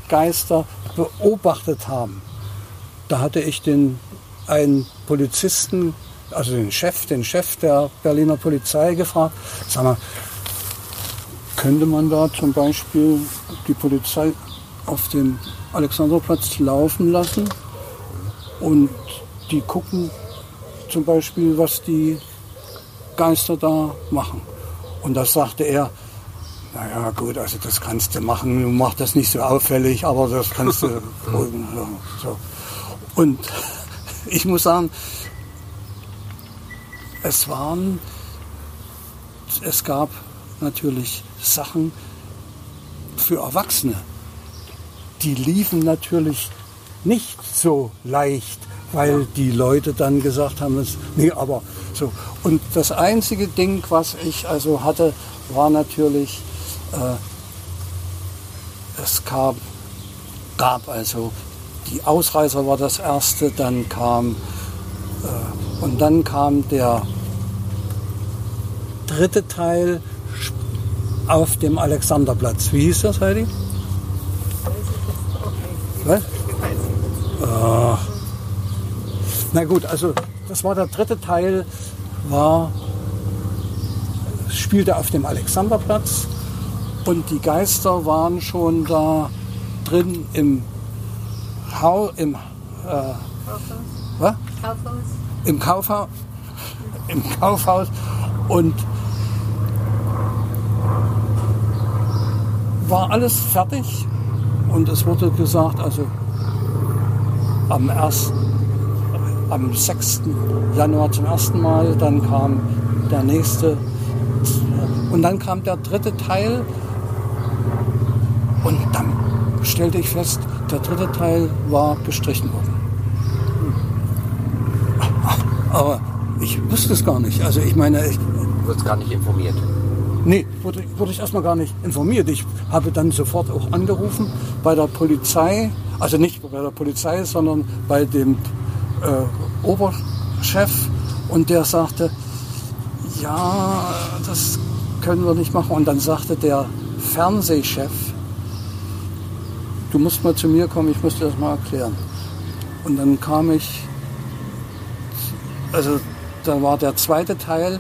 S3: Geister beobachtet haben. Da hatte ich den einen Polizisten, also den Chef, den Chef der Berliner Polizei gefragt, sag mal, könnte man da zum Beispiel die Polizei auf dem Alexanderplatz laufen lassen und die gucken zum Beispiel, was die Geister da machen. Und das sagte er, naja gut, also das kannst du machen, du machst das nicht so auffällig, aber das kannst du. so. Und ich muss sagen, es waren, es gab natürlich Sachen für Erwachsene, die liefen natürlich nicht so leicht, weil die Leute dann gesagt haben, es, nee, aber so. Und das einzige Ding, was ich also hatte, war natürlich, äh, es gab, gab also, die Ausreißer war das erste, dann kam, äh, und dann kam der dritte Teil auf dem Alexanderplatz. Wie hieß das, Heidi? Was? Ah. Na gut, also das war der dritte Teil, war, spielte auf dem Alexanderplatz und die Geister waren schon da drin im Hau, im, äh, was?
S4: Kaufhaus?
S3: im Kaufhaus, im Kaufhaus und war alles fertig und es wurde gesagt, also am 1. am 6. Januar zum ersten Mal, dann kam der nächste und dann kam der dritte Teil und dann stellte ich fest, der dritte Teil war gestrichen worden. Aber ich wusste es gar nicht. Also ich meine, ich,
S1: wirst gar nicht informiert.
S3: Nee, wurde, wurde ich erstmal gar nicht informiert. Ich habe dann sofort auch angerufen bei der Polizei, also nicht bei der Polizei, sondern bei dem äh, Oberchef und der sagte, ja, das können wir nicht machen. Und dann sagte der Fernsehchef, du musst mal zu mir kommen, ich muss dir das mal erklären. Und dann kam ich, also da war der zweite Teil,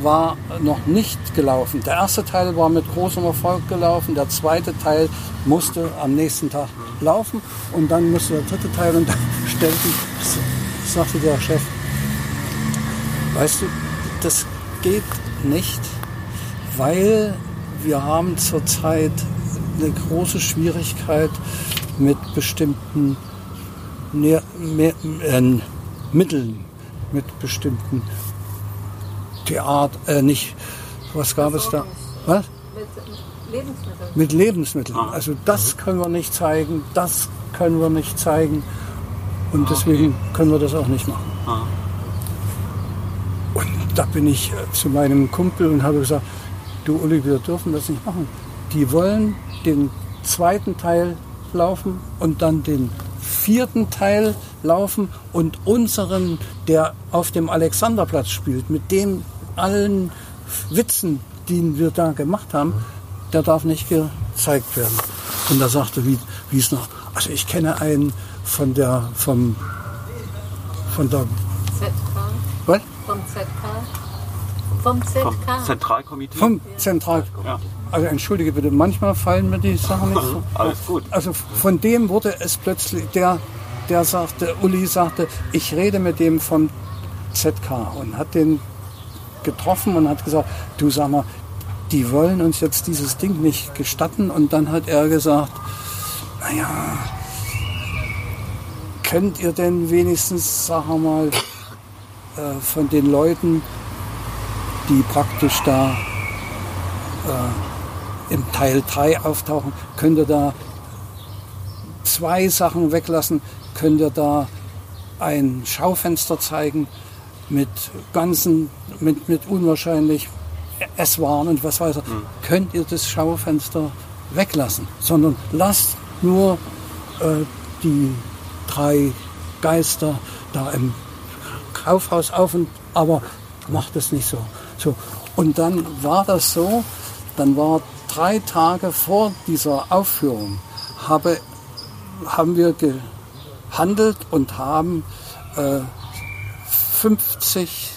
S3: war noch nicht gelaufen. Der erste Teil war mit großem Erfolg gelaufen, der zweite Teil musste am nächsten Tag laufen und dann musste der dritte Teil und dann stellte, sagte der Chef, weißt du, das geht nicht, weil wir haben zurzeit eine große Schwierigkeit mit bestimmten Nähr, mehr, äh, Mitteln, mit bestimmten Theater, äh, nicht, was gab es da? Was?
S4: Lebensmittel.
S3: Mit Lebensmitteln. Also das können wir nicht zeigen, das können wir nicht zeigen und deswegen können wir das auch nicht machen.
S2: Ah.
S3: Und da bin ich äh, zu meinem Kumpel und habe gesagt, du Uli, wir dürfen das nicht machen. Die wollen den zweiten Teil laufen und dann den vierten Teil laufen und unseren, der auf dem Alexanderplatz spielt, mit dem allen Witzen, die wir da gemacht haben, der darf nicht gezeigt werden. Und da sagte Wie- Wiesner, also ich kenne einen von der, vom, von der,
S4: ZK.
S3: was?
S4: Vom ZK. Vom ZK.
S2: Zentralkomitee?
S3: Vom Zentral.
S2: ja.
S3: Also entschuldige bitte, manchmal fallen mir die Sachen nicht so.
S2: Alles gut.
S3: Also von dem wurde es plötzlich, der, der sagte, Uli sagte, ich rede mit dem vom ZK und hat den getroffen und hat gesagt, du sag mal, die wollen uns jetzt dieses Ding nicht gestatten und dann hat er gesagt, naja, könnt ihr denn wenigstens, sagen wir mal, äh, von den Leuten, die praktisch da im Teil 3 auftauchen, könnt ihr da zwei Sachen weglassen, könnt ihr da ein Schaufenster zeigen mit ganzen, mit, mit unwahrscheinlich Esswaren und was weiß ich. Könnt ihr das Schaufenster weglassen, sondern lasst nur äh, die drei Geister da im Kaufhaus auf und aber macht es nicht so. So. Und dann war das so, dann war drei Tage vor dieser Aufführung habe, haben wir gehandelt und haben äh, 50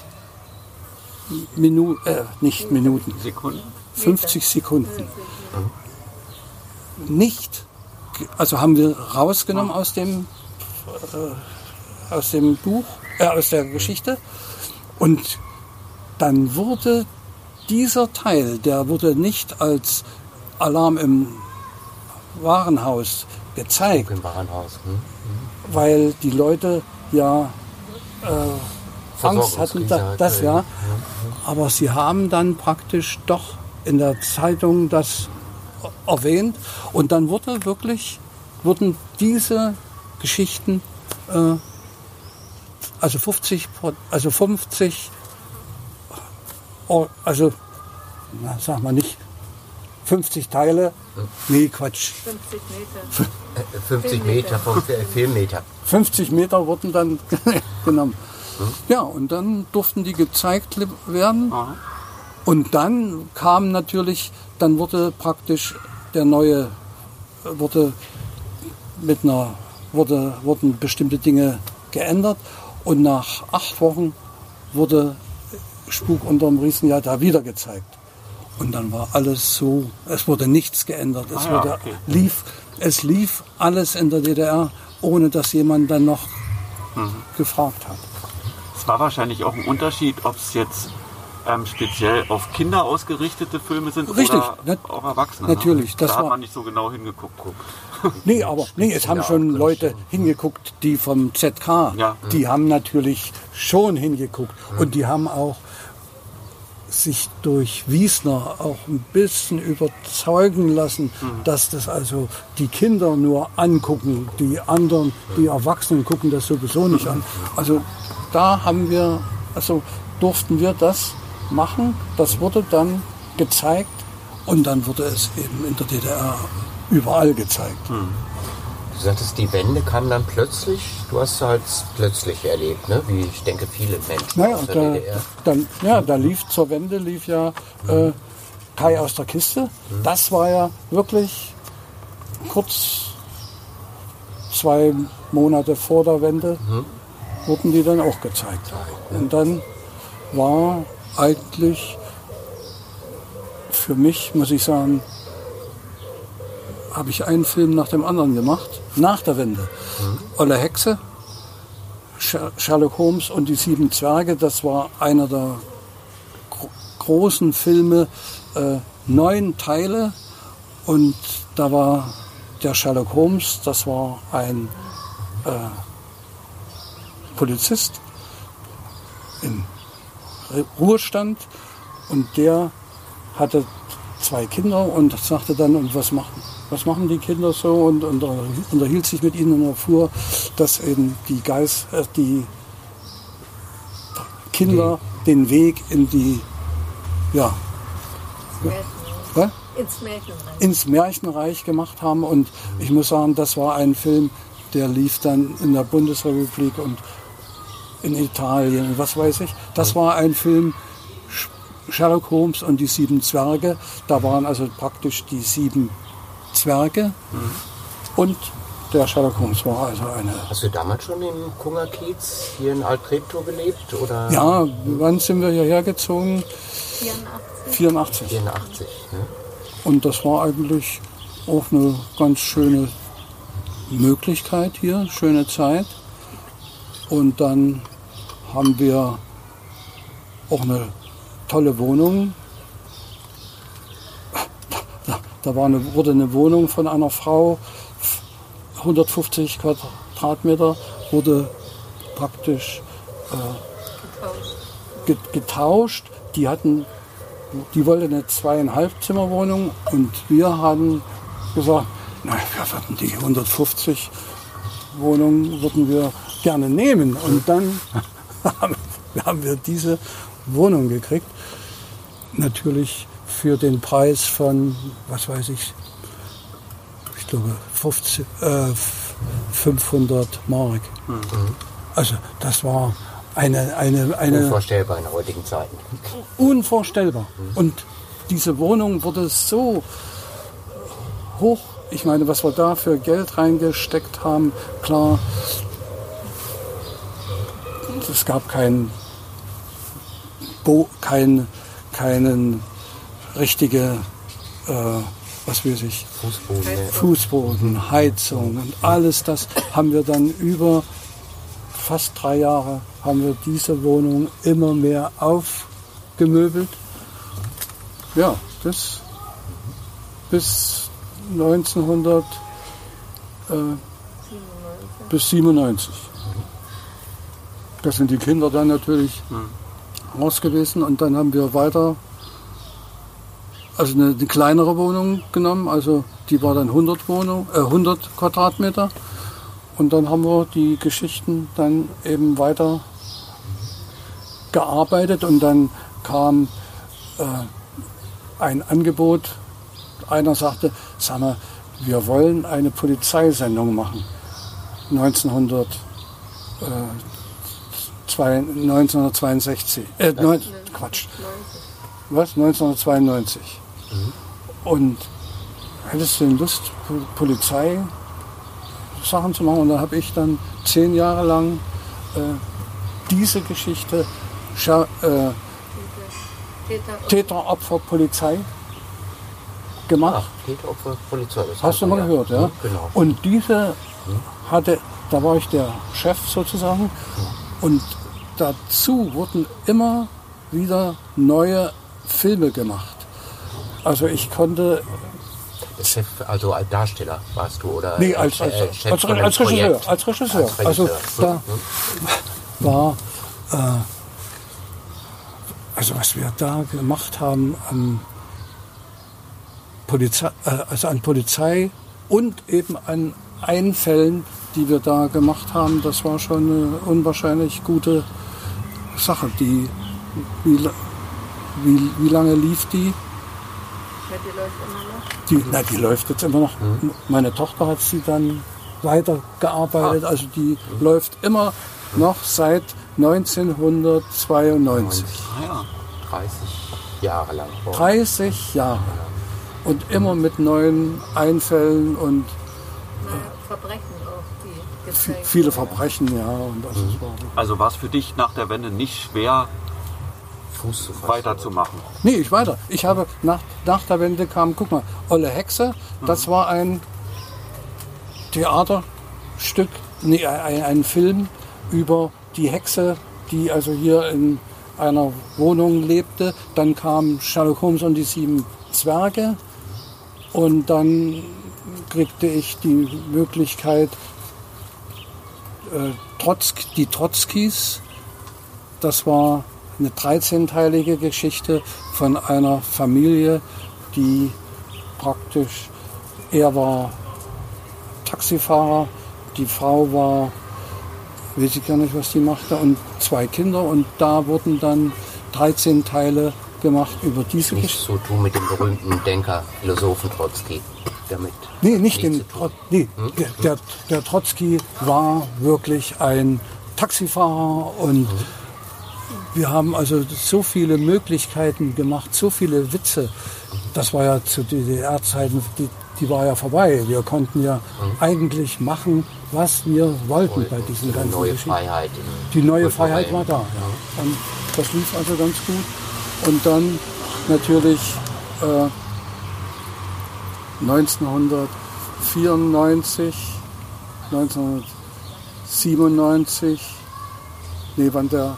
S3: Minuten, äh, nicht Minuten,
S2: Sekunden?
S3: 50 Sekunden. Nicht, also haben wir rausgenommen aus dem, äh, aus dem Buch, äh, aus der Geschichte. Und dann wurde dieser Teil, der wurde nicht als Alarm im Warenhaus gezeigt,
S1: Im Warenhaus. Hm?
S3: weil die Leute ja Angst hatten, da, das ja. Aber sie haben dann praktisch doch in der Zeitung das erwähnt und dann wurde wirklich, wurden diese Geschichten, äh, also 50, Pro- also 50, oh, also, na, sag mal nicht, 50 Teile, nee, Quatsch,
S4: 50 Meter.
S1: Äh, 50 Meter vom Fi- Filmmeter.
S3: 50 Meter wurden dann genommen. Ja, und dann durften die gezeigt werden. Und dann kam natürlich, dann wurde praktisch der neue, wurde mit einer, wurde, wurden bestimmte Dinge geändert. Und nach acht Wochen wurde Spuk unterm Riesenjahr da wieder gezeigt. Und dann war alles so, es wurde nichts geändert. Es,
S2: Ah ja,
S3: wurde,
S2: okay.
S3: lief, es lief alles in der DDR, ohne dass jemand dann noch
S2: Mhm.
S3: gefragt hat.
S2: Es war wahrscheinlich auch ein Unterschied, ob es jetzt ähm, speziell auf Kinder ausgerichtete Filme sind
S3: Richtig,
S2: oder auch Erwachsene.
S3: natürlich,
S2: Ne?
S3: das
S2: da hat
S3: war-
S2: man nicht so genau hingeguckt.
S3: Nee, aber nee, es haben schon Leute hingeguckt, die vom ZK,
S2: Ja.
S3: die haben natürlich schon hingeguckt und die haben auch sich durch Wiesner auch ein bisschen überzeugen lassen, dass das also die Kinder nur angucken, die anderen, die Erwachsenen gucken das sowieso nicht an. Also da haben wir, also durften wir das machen, das wurde dann gezeigt und dann wurde es eben in der DDR überall gezeigt.
S1: Du sagtest, die Wende kam dann plötzlich. Du hast es halt plötzlich erlebt, ne? wie ich denke viele Menschen
S3: Naja,
S1: aus der
S3: da,
S1: DDR.
S3: dann, ja, da lief zur Wende lief ja äh, Kai aus der Kiste. Das war ja wirklich kurz zwei Monate vor der Wende wurden die dann auch gezeigt. Und dann war eigentlich für mich, muss ich sagen, habe ich einen Film nach dem anderen gemacht, nach der Wende. Olle Hexe, Sher- Sherlock Holmes und die sieben Zwerge, das war einer der großen Filme äh, neun Teile und da war der Sherlock Holmes, das war ein äh, Polizist im Ruhestand und der hatte zwei Kinder und sagte dann, und was machen, was machen die Kinder so und, und unterhielt sich mit ihnen und erfuhr, dass eben die Geist, äh, die Kinder den Weg in die, ja,
S4: ins Märchenreich.
S3: ins Märchenreich gemacht haben. Und ich muss sagen, das war ein Film, der lief dann in der Bundesrepublik und in Italien und was weiß ich. Das war ein Film, Sherlock Holmes und die sieben Zwerge. Da waren also praktisch die sieben Zwerge und der Sherlock Holmes war also eine.
S1: Hast du damals schon im Kungerkiez hier in Alt-Treptow gelebt? Oder
S3: Ja, wann sind wir hierher gezogen?
S4: 84.
S3: 84.
S1: 84. Ne?
S3: Und das war eigentlich auch eine ganz schöne Möglichkeit hier, schöne Zeit. Und dann haben wir auch eine tolle Wohnung. Da, war eine, wurde eine Wohnung von einer Frau, 150 Quadratmeter, wurde praktisch
S4: Getauscht.
S3: get- getauscht. Die hatten, die wollte eine zweieinhalb Zimmerwohnung und wir haben gesagt, na, wir würden die 150 Wohnung würden wir gerne nehmen. Und dann haben wir diese Wohnung gekriegt. Natürlich für den Preis von, was weiß ich, ich glaube 50, äh, 500 Mark. Also das war eine, eine, eine
S1: Unvorstellbar in heutigen Zeiten.
S3: unvorstellbar. Und diese Wohnung wurde so hoch, ich meine, was wir da für Geld reingesteckt haben, klar, es gab kein, Bo, kein, keinen richtige, äh, was weiß ich,
S1: Fußboden.
S3: Fußboden, Heizung und alles das haben wir dann über fast drei Jahre haben wir diese Wohnung immer mehr aufgemöbelt. Ja, bis, bis 1900 äh, bis 97. Das sind die Kinder dann natürlich raus gewesen und dann haben wir weiter also eine, eine kleinere Wohnung genommen, also die war dann 100 Wohnung, äh, 100 Quadratmeter und dann haben wir die Geschichten dann eben weiter gearbeitet und dann kam äh, ein Angebot. Einer sagte, sag mal, wir wollen eine Polizeisendung machen. 1900, äh, zwei, 1962, äh, neun, Quatsch, was? 1992. Und hättest du denn Lust, Po- Polizei Sachen zu machen? Und da habe ich dann zehn Jahre lang äh, diese Geschichte Scha äh,
S4: Täter.
S3: Täter, Opfer, Polizei gemacht.
S1: Ach, Täteropfer, Polizei. Das
S3: Hast du mal
S1: man
S3: gehört, ja?
S1: Genau.
S3: Und diese hatte, da war ich der Chef sozusagen. Und dazu wurden immer wieder neue Filme gemacht. Also ich konnte,
S1: Chef, also als Darsteller warst du, oder?
S3: nee, als, als,
S1: äh, Chef
S3: als,
S1: dem
S3: als Regisseur, als Regisseur.
S1: Als
S3: Also
S1: Regisseur.
S3: da war, äh, also was wir da gemacht haben an Polizei, äh, also an Polizei und eben an Einfällen, die wir da gemacht haben, das war schon eine unwahrscheinlich gute Sache. Die, wie, wie, wie lange lief die?
S4: Ja, die läuft immer noch.
S3: Die, na, die läuft jetzt immer noch. Meine Tochter hat sie dann weitergearbeitet. Also die läuft immer noch seit 1992.
S2: Ah ja.
S1: 30 Jahre lang. Oh.
S3: 30 Jahre. Und immer mit neuen Einfällen und
S4: Verbrechen auch, die gezeigt
S3: viele. Verbrechen, ja. Und das ist war,
S2: Also war es für dich nach der Wende nicht schwer,
S1: Fuß zu fassen.
S2: weiterzumachen?
S3: nee, ich weiter. Ich habe nach, nach der Wende kam, guck mal, Olle Hexe, das war ein Theaterstück, nee, ein, ein Film über die Hexe, die also hier in einer Wohnung lebte. Dann kam Sherlock Holmes und die sieben Zwerge. Und dann kriegte ich die Möglichkeit, äh, Trotzk, die Trotzkis, das war eine 13-teilige Geschichte von einer Familie, die praktisch, er war Taxifahrer, die Frau war, weiß ich gar nicht, was die machte, und zwei Kinder. Und da wurden dann 13 Teile gemacht über diese
S1: Nichts
S3: Geschichte.
S1: zu tun mit dem berühmten Denker, Philosophen Trotzki. Damit.
S3: Nee, nicht
S1: nichts
S3: den. Trot nee, der, der, der Trotzki war wirklich ein Taxifahrer und wir haben also so viele Möglichkeiten gemacht, so viele Witze. Das war ja zu DDR-Zeiten, die, die war ja vorbei. Wir konnten ja eigentlich machen, was wir wollten bei diesen
S1: Die
S3: ganzen
S1: neue
S3: Geschichten.
S1: Freiheit.
S3: Die neue. Freiheit war da. Ja. Und das lief also ganz gut. Und dann natürlich äh, 1994, 1997, nee, wann der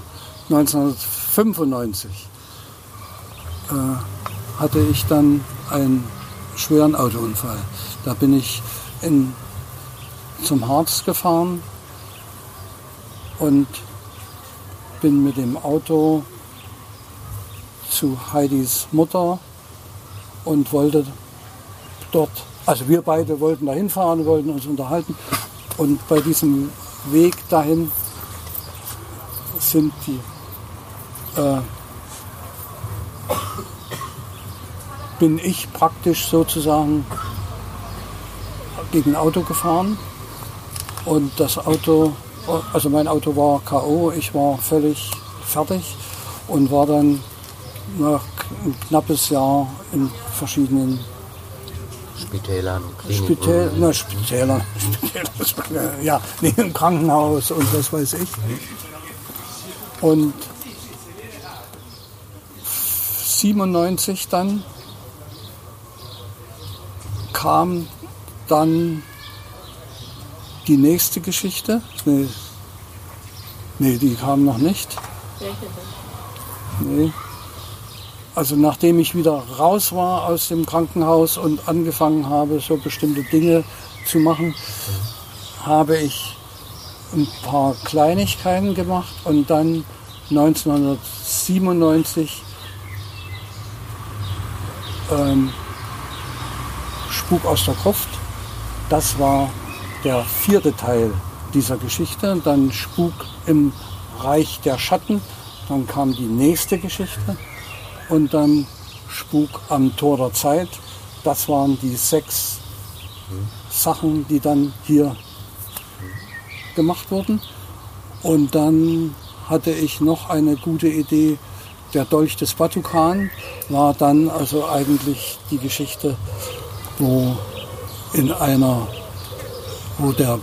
S3: 1995 äh, hatte ich dann einen schweren Autounfall. Da bin ich in, zum Harz gefahren und bin mit dem Auto zu Heidis Mutter und wollte dort, also wir beide wollten dahin fahren, wollten uns unterhalten und bei diesem Weg dahin sind die äh, bin ich praktisch sozusagen gegen ein Auto gefahren und das Auto, also mein Auto war K.O., ich war völlig fertig und war dann nach ein knappes Jahr in verschiedenen
S1: Spitälern, Kliniken.
S3: Spitäler, na, Spitäler, Spitäler, ja, nee, im Krankenhaus und was weiß ich. Und 97 dann kam dann die nächste Geschichte. Nee, nee die kam noch nicht. Nee. Also nachdem ich wieder raus war aus dem Krankenhaus und angefangen habe, so bestimmte Dinge zu machen, habe ich ein paar Kleinigkeiten gemacht und dann 1997 ähm, Spuk aus der Gruft. Das war der vierte Teil dieser Geschichte. Dann Spuk im Reich der Schatten. Dann kam die nächste Geschichte. Und dann Spuk am Tor der Zeit. Das waren die sechs Sachen, die dann hier gemacht wurden. Und dann hatte ich noch eine gute Idee. Der Dolch des Batukan war dann also eigentlich die Geschichte, wo in einer, wo der,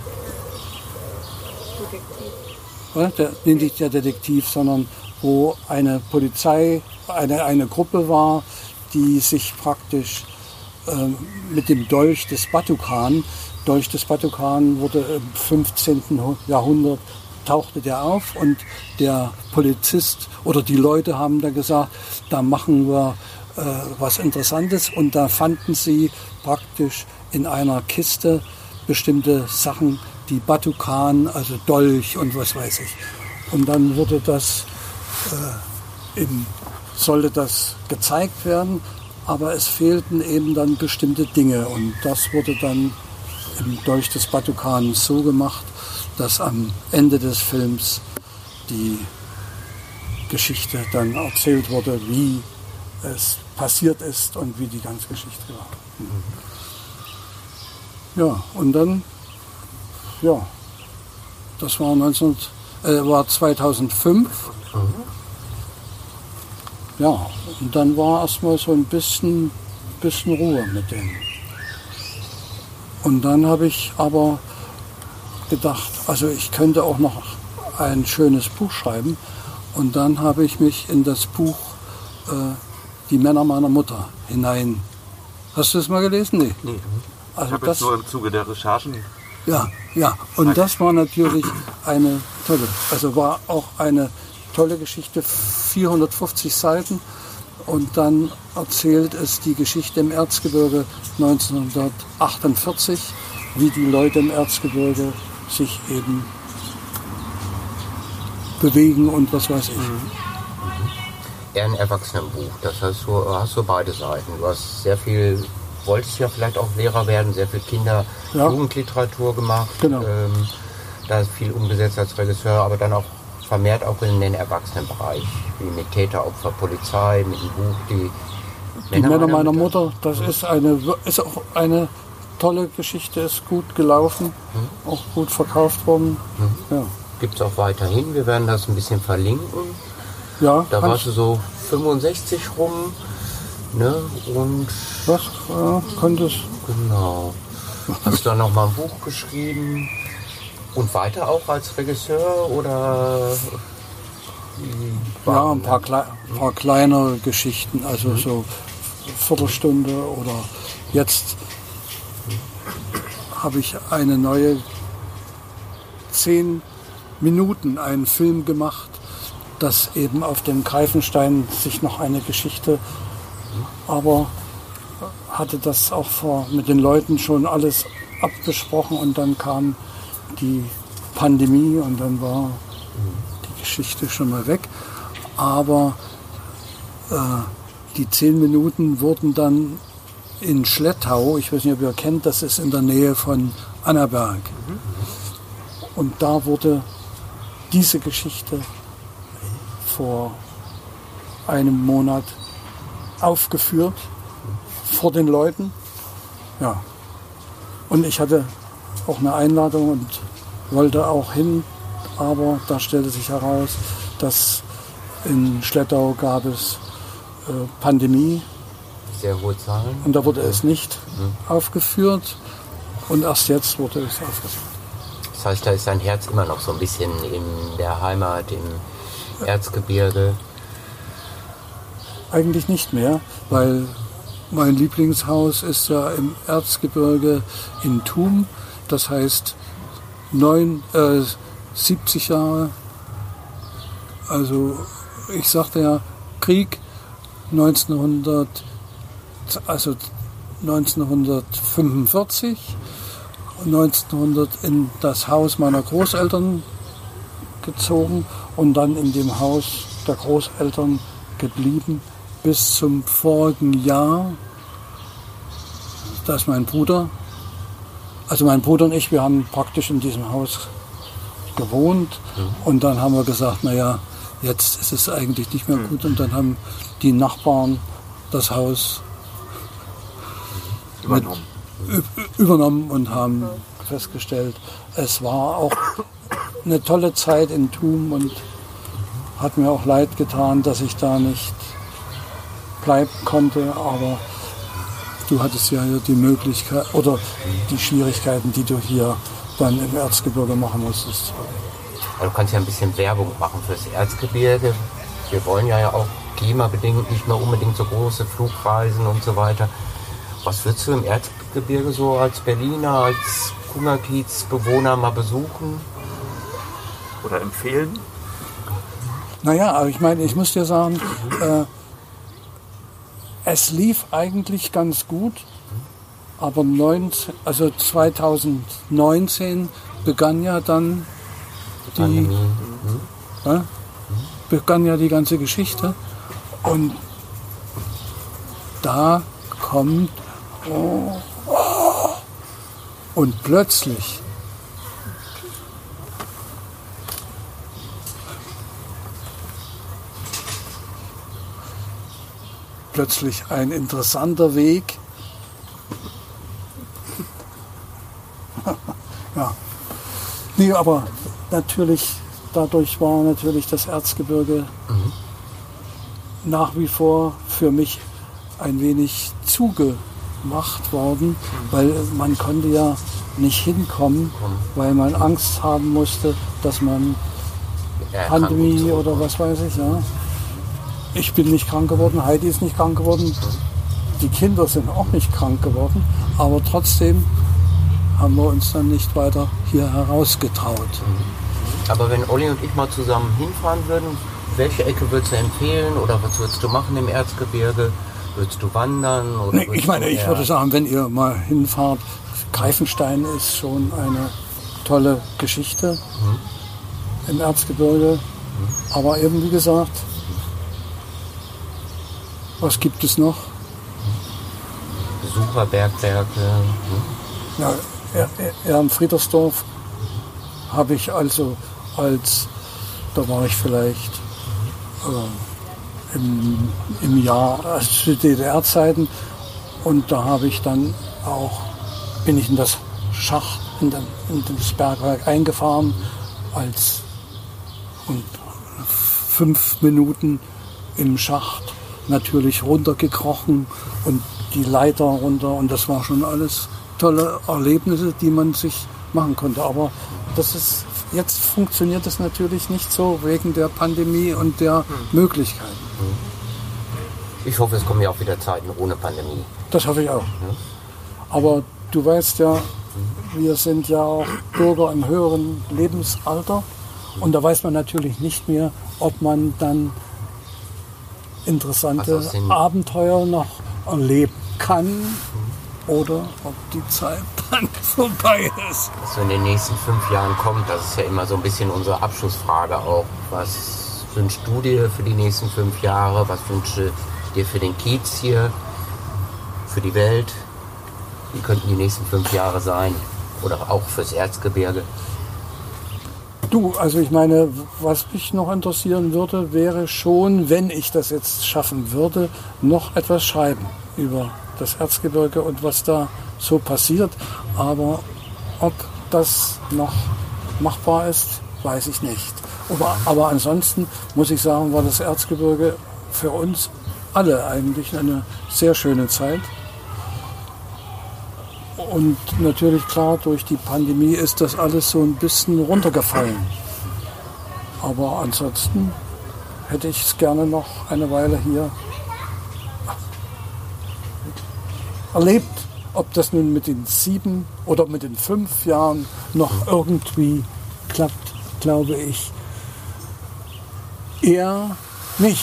S4: Detektiv.
S3: der nicht der Detektiv, sondern wo eine Polizei, eine, eine Gruppe war, die sich praktisch ähm, mit dem Dolch des Batukan, Dolch des Batukan wurde im 15. Jahrhundert tauchte der auf und der Polizist oder die Leute haben da gesagt, da machen wir äh, was Interessantes und da fanden sie praktisch in einer Kiste bestimmte Sachen, die Batukan, also Dolch und was weiß ich. Und dann wurde das äh, im, sollte das gezeigt werden, aber es fehlten eben dann bestimmte Dinge und das wurde dann im Dolch des Batukan so gemacht, dass am Ende des Films die Geschichte dann erzählt wurde, wie es passiert ist und wie die ganze Geschichte war. Ja, und dann, ja, das war, 19, äh, war 2005. Ja, und dann war erstmal so ein bisschen, bisschen Ruhe mit denen. Und dann habe ich aber gedacht, also ich könnte auch noch ein schönes Buch schreiben. Und dann habe ich mich in das Buch äh, Die Männer meiner Mutter hinein. Hast du das mal gelesen? Nee.
S2: Nee. Ich
S3: Also
S2: habe
S3: das,
S2: nur im Zuge der Recherchen
S3: ja, ja. Und das war natürlich eine tolle, also war auch eine tolle Geschichte, 450 Seiten. Und dann erzählt es die Geschichte im Erzgebirge 1948, wie die Leute im Erzgebirge sich eben bewegen und was weiß ich. Mhm.
S1: Eher ein Erwachsenenbuch, das heißt, du hast so beide Seiten. Du hast sehr viel, wolltest ja vielleicht auch Lehrer werden, sehr viel Kinder-Jugendliteratur ja. gemacht.
S3: Genau.
S1: Ähm, da viel umgesetzt als Regisseur, aber dann auch vermehrt auch in den Erwachsenenbereich, wie mit Täteropfer, Polizei, mit dem Buch, die
S3: die Männer, Männer meiner Mutter, Mutter das ist, eine, ist auch eine tolle Geschichte, ist gut gelaufen, mhm. auch gut verkauft worden.
S1: Mhm. Ja. Gibt es auch weiterhin, wir werden das ein bisschen verlinken. Ja, da warst du so 65 rum, ne? Und
S3: was ja, es?
S1: Genau. Hast du dann noch mal ein Buch geschrieben? Und weiter auch als Regisseur oder?
S3: Ja, ein paar, Kle paar kleinere Geschichten, also mhm. so Viertelstunde oder jetzt habe ich eine neue zehn Minuten einen Film gemacht, dass eben auf dem Greifenstein sich noch eine Geschichte, aber hatte das auch vor, mit den Leuten schon alles abgesprochen und dann kam die Pandemie und dann war die Geschichte schon mal weg. Aber äh, die zehn Minuten wurden dann in Schlettau, ich weiß nicht, ob ihr kennt, das ist in der Nähe von Annaberg. Und da wurde diese Geschichte vor einem Monat aufgeführt vor den Leuten. Ja. Und ich hatte auch eine Einladung und wollte auch hin, aber da stellte sich heraus, dass in Schlettau gab es äh, Pandemie.
S1: Sehr hohe Zahlen.
S3: Und da wurde es nicht mhm. aufgeführt und erst jetzt wurde es aufgeführt.
S1: Das heißt, da ist dein Herz immer noch so ein bisschen in der Heimat, im Erzgebirge.
S3: Eigentlich nicht mehr, weil mein Lieblingshaus ist ja im Erzgebirge in Thum. Das heißt neun, äh, 70 Jahre. Also ich sagte ja Krieg 1900, also 1945 1900 in das Haus meiner Großeltern gezogen und dann in dem Haus der Großeltern geblieben bis zum vorigen Jahr. Da ist mein Bruder. Also mein Bruder und ich, wir haben praktisch in diesem Haus gewohnt und dann haben wir gesagt, naja, jetzt ist es eigentlich nicht mehr gut und dann haben die Nachbarn das Haus übernommen übernommen und haben festgestellt, es war auch eine tolle Zeit in Thum und hat mir auch leid getan, dass ich da nicht bleiben konnte, aber du hattest ja die Möglichkeit oder die Schwierigkeiten, die du hier dann im Erzgebirge machen musstest.
S1: Du kannst ja ein bisschen Werbung machen fürs Erzgebirge. Wir wollen ja auch klimabedingt nicht mehr unbedingt so große Flugreisen und so weiter. Was würdest du im Erzgebirge so als Berliner, als Kungerkiez-Bewohner mal besuchen?
S2: Oder empfehlen?
S3: Naja, aber ich meine, ich muss dir sagen, äh, es lief eigentlich ganz gut, aber 19, also 2019 begann ja dann die, mhm. äh, begann ja die ganze Geschichte und da kommt und plötzlich plötzlich ein interessanter Weg. ja. Nee, aber natürlich, dadurch war natürlich das Erzgebirge mhm. nach wie vor für mich ein wenig zuge gemacht worden, weil man konnte ja nicht hinkommen, weil man Angst haben musste, dass man Pandemie oder was weiß ich. Ja. Ich bin nicht krank geworden, Heidi ist nicht krank geworden, die Kinder sind auch nicht krank geworden, aber trotzdem haben wir uns dann nicht weiter hier herausgetraut.
S1: Aber wenn Olli und ich mal zusammen hinfahren würden, welche Ecke würdest du empfehlen oder was würdest du machen im Erzgebirge? Würdest du wandern? Oder
S3: nee, ich meine, ich würde sagen, wenn ihr mal hinfahrt, Greifenstein ist schon eine tolle Geschichte mhm. im Erzgebirge. Mhm. Aber eben wie gesagt, was gibt es noch?
S1: Besucherbergwerke. Hm?
S3: Ja, ja, in Friedersdorf habe ich also als, da war ich vielleicht äh, im, im Jahr, also zu DDR-Zeiten, und da habe ich dann auch, bin ich in das Schacht, in, den, in das Bergwerk eingefahren, als und fünf Minuten im Schacht natürlich runtergekrochen und die Leiter runter und das war schon alles tolle Erlebnisse, die man sich machen konnte. Aber das ist jetzt funktioniert das natürlich nicht so wegen der Pandemie und der hm. Möglichkeiten.
S1: Ich hoffe, es kommen ja auch wieder Zeiten ohne Pandemie.
S3: Das hoffe ich auch. Aber du weißt ja, wir sind ja auch Bürger im höheren Lebensalter und da weiß man natürlich nicht mehr, ob man dann interessante Abenteuer noch erleben kann oder ob die Zeit dann vorbei ist.
S1: Was so in den nächsten fünf Jahren kommt, das ist ja immer so ein bisschen unsere Abschlussfrage auch. Was wünschst du dir für die nächsten fünf Jahre? Was wünschst du dir für den Kiez hier, für die Welt? Wie könnten die nächsten fünf Jahre sein? Oder auch fürs Erzgebirge?
S3: Du, also ich meine, was mich noch interessieren würde, wäre schon, wenn ich das jetzt schaffen würde, noch etwas schreiben über das Erzgebirge und was da so passiert. Aber ob das noch machbar ist, weiß ich nicht. Aber, aber ansonsten muss ich sagen, war das Erzgebirge für uns alle eigentlich eine sehr schöne Zeit. Und natürlich klar, durch die Pandemie ist das alles so ein bisschen runtergefallen. Aber ansonsten hätte ich es gerne noch eine Weile hier erlebt. Ob das nun mit den sieben oder mit den fünf Jahren noch irgendwie klappt, glaube ich eher nicht.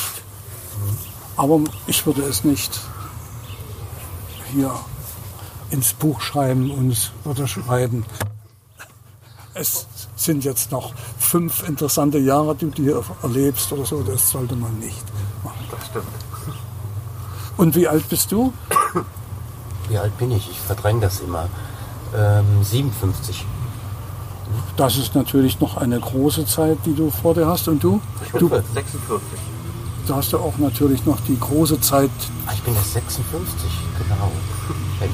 S3: Aber ich würde es nicht hier ins Buch schreiben und es würde schreiben. Es sind jetzt noch fünf interessante Jahre, die du hier erlebst oder so. Das sollte man nicht machen.
S2: Das stimmt.
S3: Und wie alt bist du?
S1: Wie alt bin ich? Ich verdränge das immer. Ähm, 57.
S3: Das ist natürlich noch eine große Zeit, die du vor dir hast. Und du?
S2: Ich bin
S3: du,
S2: 46.
S3: Da hast du auch natürlich noch die große Zeit.
S1: Ah, ich bin erst 56, genau.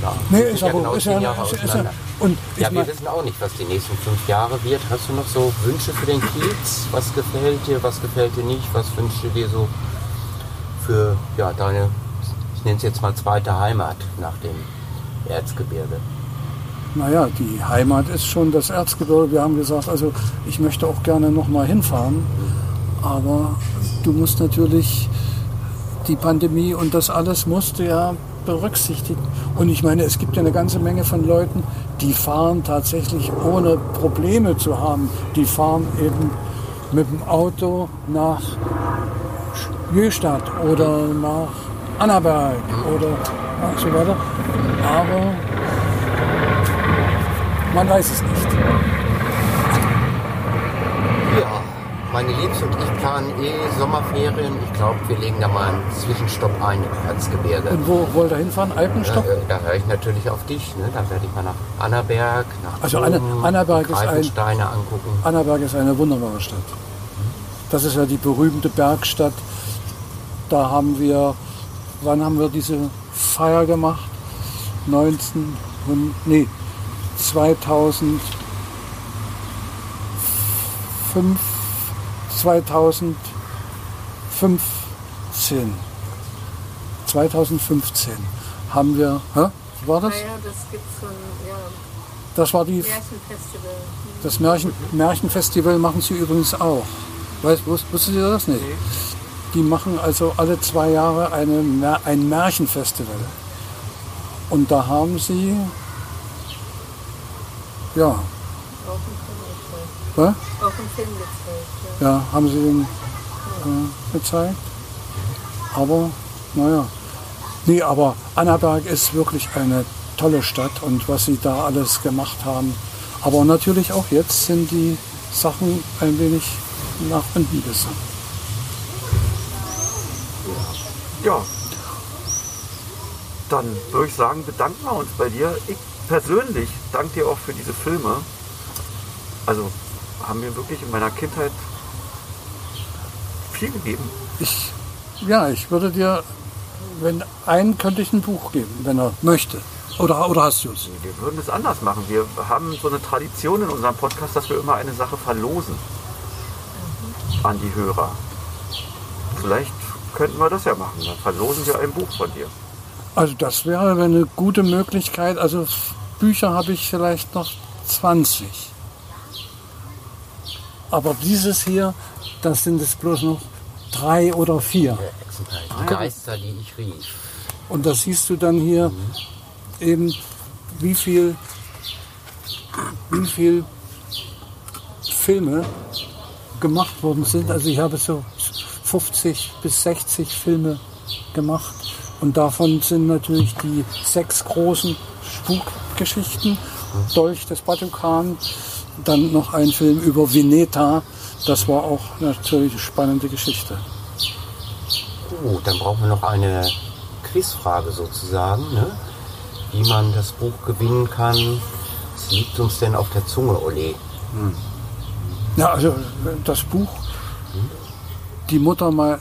S3: Ja, nee, ist aber genau ist ja, ist, ist ja,
S1: und ja, wir wissen auch nicht, was die nächsten fünf Jahre wird. Hast du noch so Wünsche für den Kiez? Was gefällt dir, was gefällt dir nicht? Was wünschst du dir so für ja, deine ich nenne es jetzt mal zweite Heimat nach dem Erzgebirge.
S3: Naja, die Heimat ist schon das Erzgebirge. Wir haben gesagt, also ich möchte auch gerne nochmal hinfahren. Aber du musst natürlich die Pandemie und das alles musste ja berücksichtigen. Und ich meine, es gibt ja eine ganze Menge von Leuten, die fahren tatsächlich ohne Probleme zu haben. Die fahren eben mit dem Auto nach Jöstadt oder nach Annaberg oder so weiter. Aber man weiß es nicht.
S1: Ja, meine Liebste und ich planen eh Sommerferien. Ich glaube, wir legen da mal einen Zwischenstopp ein im Erzgebirge.
S3: Und wo wollt ihr hinfahren? Alpenstopp?
S1: Ja, äh, da höre ich natürlich auf dich. Ne? Dann werde ich mal nach Annaberg, nach
S3: also Anne, Annaberg ist
S1: ein, angucken.
S3: Annaberg ist eine wunderbare Stadt. Das ist ja die berühmte Bergstadt. Da haben wir wann haben wir diese Feier gemacht? 19, nee, 2005, 2015. 2015 haben wir, hä? Wie war das?
S4: Naja, das gibt schon, ja.
S3: Das war die.
S4: Märchenfestival.
S3: Das Märchen, Märchenfestival machen sie übrigens auch. Weißt, wusstet ihr das nicht? Nee. Die machen also alle zwei Jahre eine, ein Märchenfestival. Und da haben sie, ja. Auch
S4: ein Film Auch ein Film
S3: ja. ja, haben sie den äh, gezeigt. Aber, naja. Nee, aber Annaberg ist wirklich eine tolle Stadt und was sie da alles gemacht haben. Aber natürlich auch jetzt sind die Sachen ein wenig nach unten gesandt.
S2: Ja. Dann würde ich sagen, bedanken wir uns bei dir. Ich persönlich danke dir auch für diese Filme. Also haben mir wirklich in meiner Kindheit viel gegeben.
S3: Ich, ja, ich würde dir, wenn einen könnte ich ein Buch geben, wenn er möchte. Oder, oder hast du es?
S2: Wir würden es anders machen. Wir haben so eine Tradition in unserem Podcast, dass wir immer eine Sache verlosen an die Hörer. Vielleicht könnten wir das ja machen. Dann verlosen wir ein Buch von dir.
S3: Also das wäre eine gute Möglichkeit. Also Bücher habe ich vielleicht noch 20. Aber dieses hier, das sind es bloß noch drei oder vier.
S1: Die Geister, die ich rief.
S3: Und das siehst du dann hier eben, wie viel, wie viel Filme gemacht worden sind. Also ich habe so 50 bis 60 Filme gemacht. Und davon sind natürlich die sechs großen Spukgeschichten, Dolch des Batukan, dann noch ein Film über Veneta. Das war auch natürlich eine spannende Geschichte.
S1: Gut, dann brauchen wir noch eine Quizfrage sozusagen, ne? wie man das Buch gewinnen kann. Was liegt uns denn auf der Zunge, Olli?
S3: Ja, also das Buch, die Mutter, mei-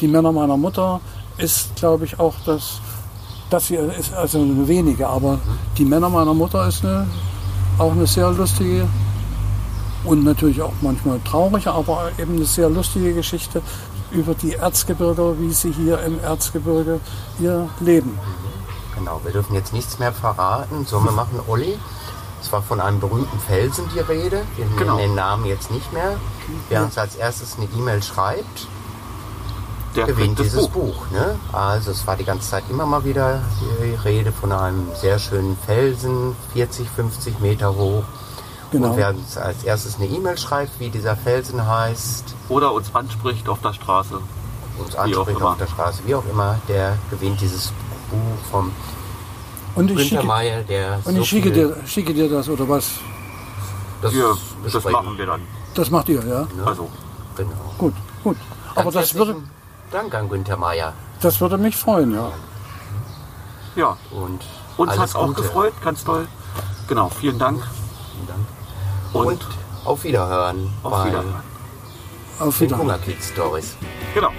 S3: die Männer meiner Mutter, ist, glaube ich, auch das, das hier ist also eine wenige, aber die Männer meiner Mutter ist eine, auch eine sehr lustige und natürlich auch manchmal traurige, aber eben eine sehr lustige Geschichte über die Erzgebirger, wie sie hier im Erzgebirge ihr Leben.
S1: Genau, wir dürfen jetzt nichts mehr verraten. Sollen wir machen, Olli? Es war von einem berühmten Felsen die Rede. Wir nennen
S2: Genau.
S1: den Namen jetzt nicht mehr. Wer uns als erstes eine E-Mail schreibt,
S2: Der
S1: gewinnt dieses
S2: Buch.
S1: Buch. ne? Also es war die ganze Zeit immer mal wieder die Rede von einem sehr schönen Felsen, 40, 50 Meter hoch.
S3: Genau.
S1: Und wer uns als erstes eine E-Mail schreibt, wie dieser Felsen heißt,
S2: Oder uns anspricht auf der Straße.
S1: uns anspricht auf der Straße, wie auch immer, der gewinnt dieses Buch vom
S3: Und ich schicke,
S1: der
S3: und
S1: so
S3: ich schicke, dir, schicke dir das oder was?
S1: das,
S2: Wir, das machen wir dann.
S3: Das macht ihr, ja?
S1: Ne?
S2: Also,
S1: Genau.
S3: Gut, gut. Aber
S1: Ganz
S3: das würde,
S1: Dank an Günther Meyer.
S3: das würde mich freuen, ja.
S2: ja.
S1: Und
S2: Uns hat auch
S1: Gute.
S2: gefreut, ganz toll. Genau, vielen Dank.
S1: Vielen Dank.
S2: Und,
S1: Und auf Wiederhören
S2: auf
S1: bei
S2: Wiedersehen.
S3: Auf
S1: den
S3: Wiedersehen.
S1: Hungerkids Stories.
S2: Genau.